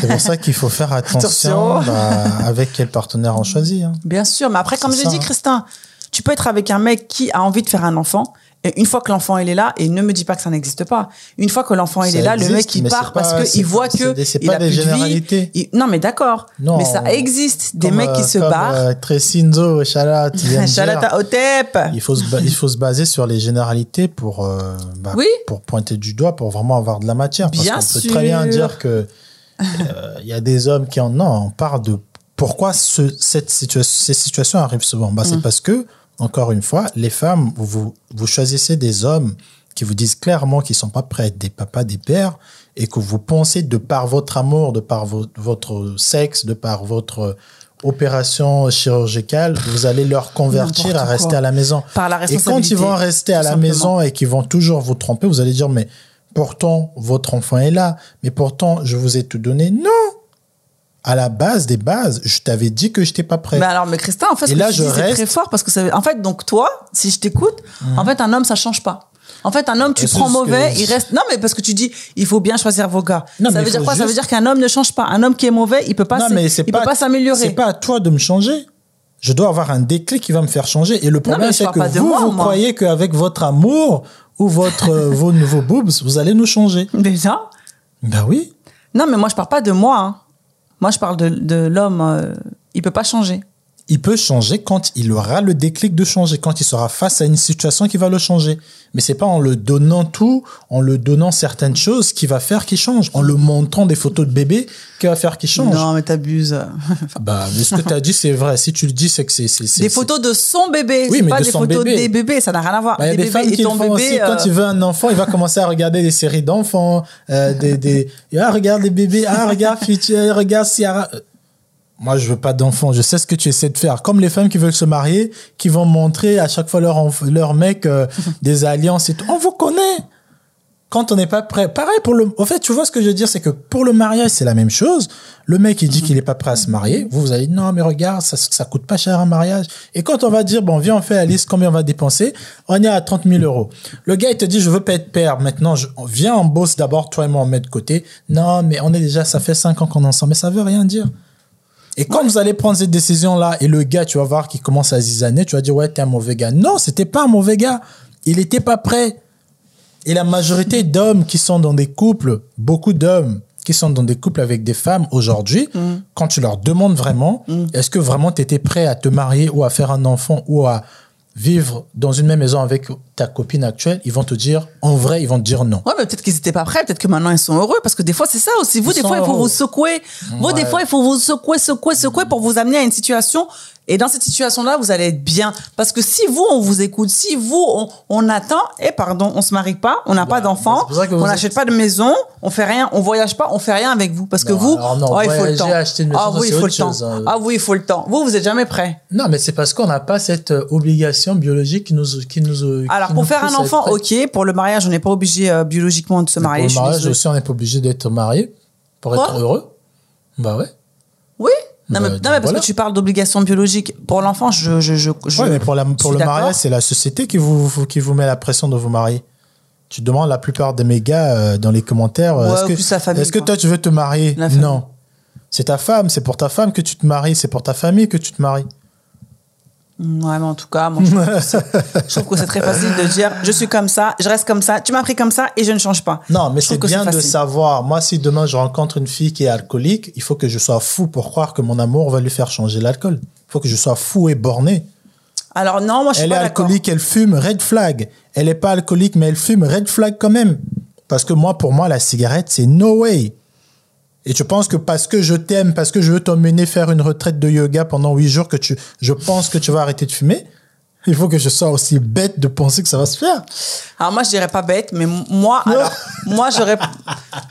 C'est pour ça qu'il faut faire attention, bah, avec quel partenaire on choisit. Hein. Bien sûr, mais après, comme j'ai dit, Christin, tu peux être avec un mec qui a envie de faire un enfant, et une fois que l'enfant il est là, et ne me dis pas que ça n'existe pas. Une fois que l'enfant il est là, le mec il part parce que il voit que c'est pas des généralités. Vie. non mais d'accord. Mais ça existe des mecs qui se comme, barrent. Euh, Tresinzo, Chalat, Chalat Otep. Il faut se il faut se baser sur les généralités pour euh, bah, oui. pour pointer du doigt pour vraiment avoir de la matière. Parce qu'on peut très bien dire que euh, il y a des hommes qui en non, on parle de pourquoi ce, cette situation, ces situations arrivent souvent. Bah, c'est mm. parce que encore une fois, les femmes, vous, vous choisissez des hommes qui vous disent clairement qu'ils sont pas prêts à être des papas, des pères, et que vous pensez de par votre amour, de par votre sexe, de par votre opération chirurgicale, vous allez leur convertir à rester à la maison. Par la et quand ils vont rester à la maison et qu'ils vont toujours vous tromper, vous allez dire, mais pourtant, votre enfant est là, mais pourtant, je vous ai tout donné. Non! À la base des bases, je t'avais dit que je n'étais pas prêt. Mais alors, mais Christin, en fait, ce que là, je reste... très fort parce que ça, en fait, donc toi, si je t'écoute, mhm. en fait, un homme, ça change pas. En fait, un homme, tu prends mauvais, il reste. Non, mais parce que tu dis, il faut bien choisir vos gars. Non, ça veut dire quoi? Ça veut dire qu'un homme ne change pas. Un homme qui est mauvais, il peut pas. Non, mais il peut pas s'améliorer. C'est pas à toi de me changer. Je dois avoir un déclic qui va me faire changer. Et le problème, c'est que vous, vous croyez qu'avec votre amour ou votre vos nouveaux boobs, vous allez nous changer. Déjà? Ben oui. Non, mais moi, je parle pas de moi. Hein. Moi, je parle de, de l'homme. Euh, il peut pas changer il peut changer quand il aura le déclic de changer, quand il sera face à une situation qui va le changer. Mais c'est pas en le donnant tout, en le donnant certaines choses qui va faire qu'il change, en le montrant des photos de bébé qui va faire qu'il change. Non, mais t'abuses. bah, mais ce que t'as dit, c'est vrai. Si tu le dis, c'est que c'est, c'est, Des photos de son bébé. Oui, mais pas des photos des bébés. Ça n'a rien à voir. Bah, il y a des, femmes qui font aussi. Quand euh, il veut un enfant, il va commencer à regarder des séries d'enfants, euh, des, des, ah, regarde les bébés, ah, regarde, regarde Ciara. Moi, je veux pas d'enfants. Je sais ce que tu essaies de faire. Comme les femmes qui veulent se marier, qui vont montrer à chaque fois leur, leur mec euh, des alliances et tout. On vous connaît. Quand on n'est pas prêt. Pareil pour le, au fait, tu vois ce que je veux dire, c'est que pour le mariage, c'est la même chose. Le mec, il dit qu'il est pas prêt à se marier. Vous, vous allez dire, non, mais regarde, ça, ça coûte pas cher un mariage. Et quand on va dire, bon, viens, on fait la liste, combien on va dépenser? On est à 30 000 euros. Le gars, il te dit, je veux pas être père. Maintenant, je, viens, on bosse d'abord, toi et moi, on met de côté. Non, mais on est déjà, ça fait 5 ans qu'on est ensemble. Mais ça veut rien dire. Et quand vous allez prendre cette décision-là, et le gars, tu vas voir qu'il commence à zizaner, tu vas dire, ouais, t'es un mauvais gars. Non, c'était pas un mauvais gars. Il était pas prêt. Et la majorité d'hommes qui sont dans des couples, beaucoup d'hommes qui sont dans des couples avec des femmes aujourd'hui, mm. quand tu leur demandes vraiment, mm. est-ce que vraiment tu étais prêt à te marier ou à faire un enfant ou à, vivre dans une même maison avec ta copine actuelle, ils vont te dire, en vrai, ils vont te dire non. Ouais, mais peut-être qu'ils n'étaient pas prêts, peut-être que maintenant ils sont heureux, parce que des fois c'est ça aussi. Vous, des fois, il faut vous secouer. Vous, des fois, il faut vous secouer, secouer, secouer pour vous amener à une situation et dans cette situation-là, vous allez être bien. Parce que si vous, on vous écoute, si vous, on, attend, et pardon, on se marie pas, on n'a pas bah, d'enfants, on n'achète pas de maison, on fait rien, on voyage pas, on fait rien avec vous. Parce que vous, oh, il faut le temps. ah oui, il faut le temps. Hein. Ah oui, il faut le temps. Vous, vous êtes jamais prêt. Non, mais c'est parce qu'on n'a pas cette euh, obligation biologique qui nous, qui nous. Alors, pour faire un enfant, ok. Pour le mariage, on n'est pas obligé euh, biologiquement de se marier. Pour le mariage aussi, on n'est pas obligé d'être marié pour être heureux. Bah ouais. Oui. Non, mais, bah, parce que tu parles d'obligation biologique. Pour l'enfant, je, je, je, mais pour, la, pour le mariage, c'est la société qui vous, qui vous met la pression de vous marier. Tu demandes la plupart de mes gars euh, dans les commentaires euh, est-ce que, est que toi tu veux te marier? Non. C'est ta femme, c'est pour ta femme que tu te maries, c'est pour ta famille que tu te maries. Ouais, mais en tout cas, moi, je, trouve que c'est très facile de dire je suis comme ça, je reste comme ça, tu m'as pris comme ça et je ne change pas. Non, mais c'est bien de savoir. Moi, si demain je rencontre une fille qui est alcoolique, il faut que je sois fou pour croire que mon amour va lui faire changer l'alcool. Il faut que je sois fou et borné. Alors non, moi je suis elle est alcoolique, elle fume, red flag. Elle n'est pas alcoolique, mais elle fume, red flag quand même. Parce que moi, pour moi, la cigarette, c'est no way. Et tu penses que parce que je t'aime, parce que je veux t'emmener faire une retraite de yoga pendant huit jours, que tu, je pense que tu vas arrêter de fumer il faut que je sois aussi bête de penser que ça va se faire. Alors moi je dirais pas bête, mais moi alors moi j'aurais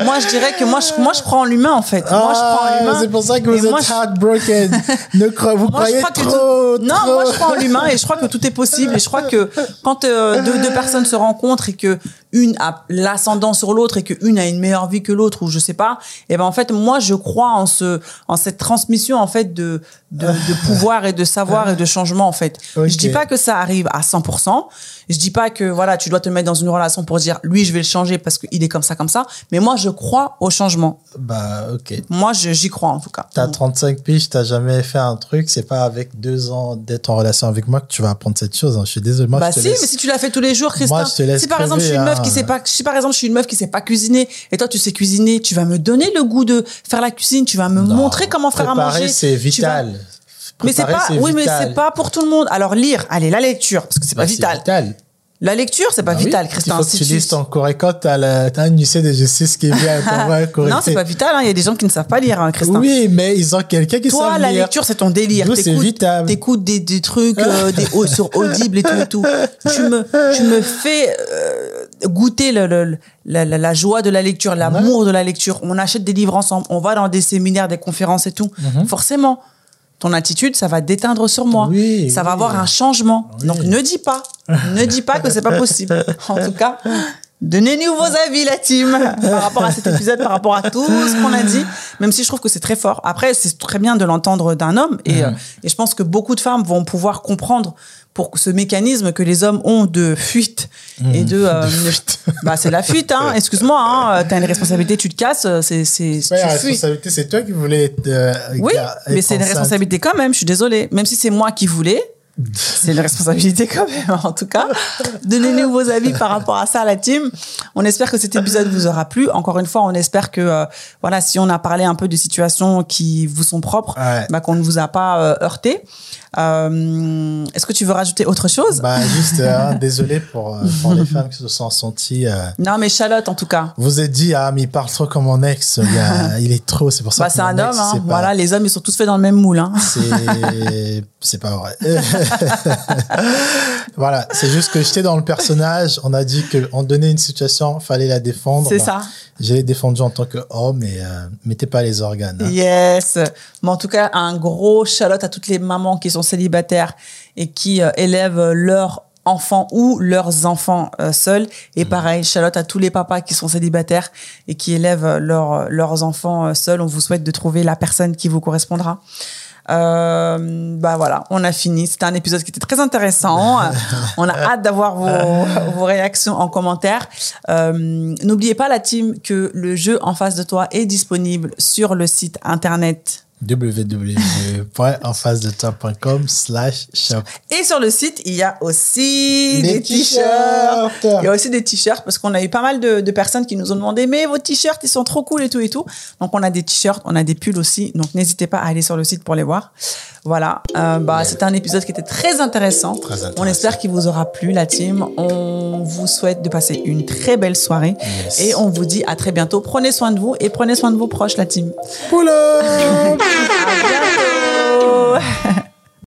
moi je dirais que moi je moi je en l'humain en fait. moi je crois en l'humain. C'est pour ça que vous êtes heartbroken. ne vous croyez trop, Non, moi je en l'humain et je crois que tout est possible et je crois que quand euh, deux, deux personnes se rencontrent et que une a l'ascendant sur l'autre et que une a une meilleure vie que l'autre ou je sais pas, et eh ben en fait moi je crois en ce en cette transmission en fait de de, de pouvoir et de savoir et de changement en fait. Je dis pas que ça arrive à 100%. Je dis pas que voilà, tu dois te mettre dans une relation pour dire lui je vais le changer parce qu'il est comme ça comme ça, mais moi je crois au changement. Bah OK. Moi j'y crois en tout cas. T'as 35 piges, t'as jamais fait un truc, c'est pas avec deux ans d'être en relation avec moi que tu vas apprendre cette chose. Hein. Je suis désolé. Moi, bah si, mais si tu l'as fait tous les jours, Christophe. Moi, je te laisse si par exemple je suis une meuf qui sait pas, si par exemple je suis une meuf qui sait pas cuisiner et toi tu sais cuisiner, tu vas me donner le goût de faire la cuisine, tu vas me montrer comment faire à manger. c'est vital. Mais c'est pas, oui, mais c'est pas pour tout le monde. Alors lire, allez, la lecture, parce que c'est pas bah, vital. vital. La lecture, c'est pas bah vital, Christian. Il faut que tu lises ton correcot, t'as un lycée de justice qui est bien Non, c'est pas vital, hein. Il y a des gens qui ne savent pas lire, hein, Christian. Oui, mais ils ont quelqu'un qui sait lire. Toi, la lecture, c'est ton délire. c'est vital. T'écoutes des, des trucs, euh, des, sur Audible et tout et tout. Tu me, tu me fais, euh, goûter le, le, la, la, joie de la lecture, l'amour de la lecture. On achète des livres ensemble, on va dans des séminaires, des conférences et tout. Mhm. Forcément ton attitude, ça va déteindre sur moi. Oui, ça va avoir un changement. Donc ne dis pas, ne dis pas que c'est pas possible. En tout cas, donnez-nous vos avis, la team, par rapport à cet épisode, par rapport à tout ce qu'on a dit. Même si je trouve que c'est très fort. Après, c'est très bien de l'entendre d'un homme, et, euh, et je pense que beaucoup de femmes vont pouvoir comprendre pour ce mécanisme que les hommes ont de fuite et de, euh, bah c'est la fuite hein. Excuse-moi hein, t'as une responsabilité tu te casses c'est c'est la responsabilité c'est toi qui voulais être, euh, oui mais c'est une responsabilité quand même je suis désolée. Même si c'est moi qui voulais c'est une responsabilité quand même, en tout cas. Donnez-nous vos avis par rapport à ça, la team. On espère que cet épisode vous aura plu. Encore une fois, on espère que, euh, voilà, si on a parlé un peu de situations qui vous sont propres, bah, qu'on ne vous a pas euh, heurté. Euh, Est-ce que tu veux rajouter autre chose? Bah, Juste, hein, désolé pour, euh, pour, les femmes qui se sont senties. non, mais Charlotte, en tout cas. Vous êtes dit, ah, mais il parle trop comme mon ex. Il, est trop, c'est pour ça bah, C'est un homme. Hein. Voilà, les hommes, ils sont tous faits dans le même moule. Hein. C'est pas vrai. voilà, c'est juste que j'étais dans le personnage. On a dit qu'on donnait une situation, fallait la défendre. C'est bah, ça. J'ai défendu en tant qu'homme, mais euh, mettez pas les organes. Hein. Yes. Mais en tout cas, un gros chalote à toutes les mamans qui sont célibataires et qui euh, élèvent leurs enfants ou leurs enfants euh, seuls. Et mm. pareil, chalote à tous les papas qui sont célibataires et qui élèvent leurs leurs enfants seuls. On vous souhaite de trouver la personne qui vous correspondra. Euh, bah voilà, on a fini. C'était un épisode qui était très intéressant. on a hâte d'avoir vos, vos, réactions en commentaire. Euh, N'oubliez pas la team que le jeu en face de toi est disponible sur le site internet www.enface-de-toi.com slash shop. Et sur le site, il y a aussi des t-shirts. Il y a aussi des t-shirts parce qu'on a eu pas mal de, de, personnes qui nous ont demandé mais vos t-shirts, ils sont trop cool et tout et tout. Donc on a des t-shirts, on a des pulls aussi. Donc n'hésitez pas à aller sur le site pour les voir. Voilà, euh, bah, c'était un épisode qui était très intéressant. Très intéressant. On espère qu'il vous aura plu, la team. On vous souhaite de passer une très belle soirée. Yes. Et on vous dit à très bientôt. Prenez soin de vous et prenez soin de vos proches, la team. Poula À bientôt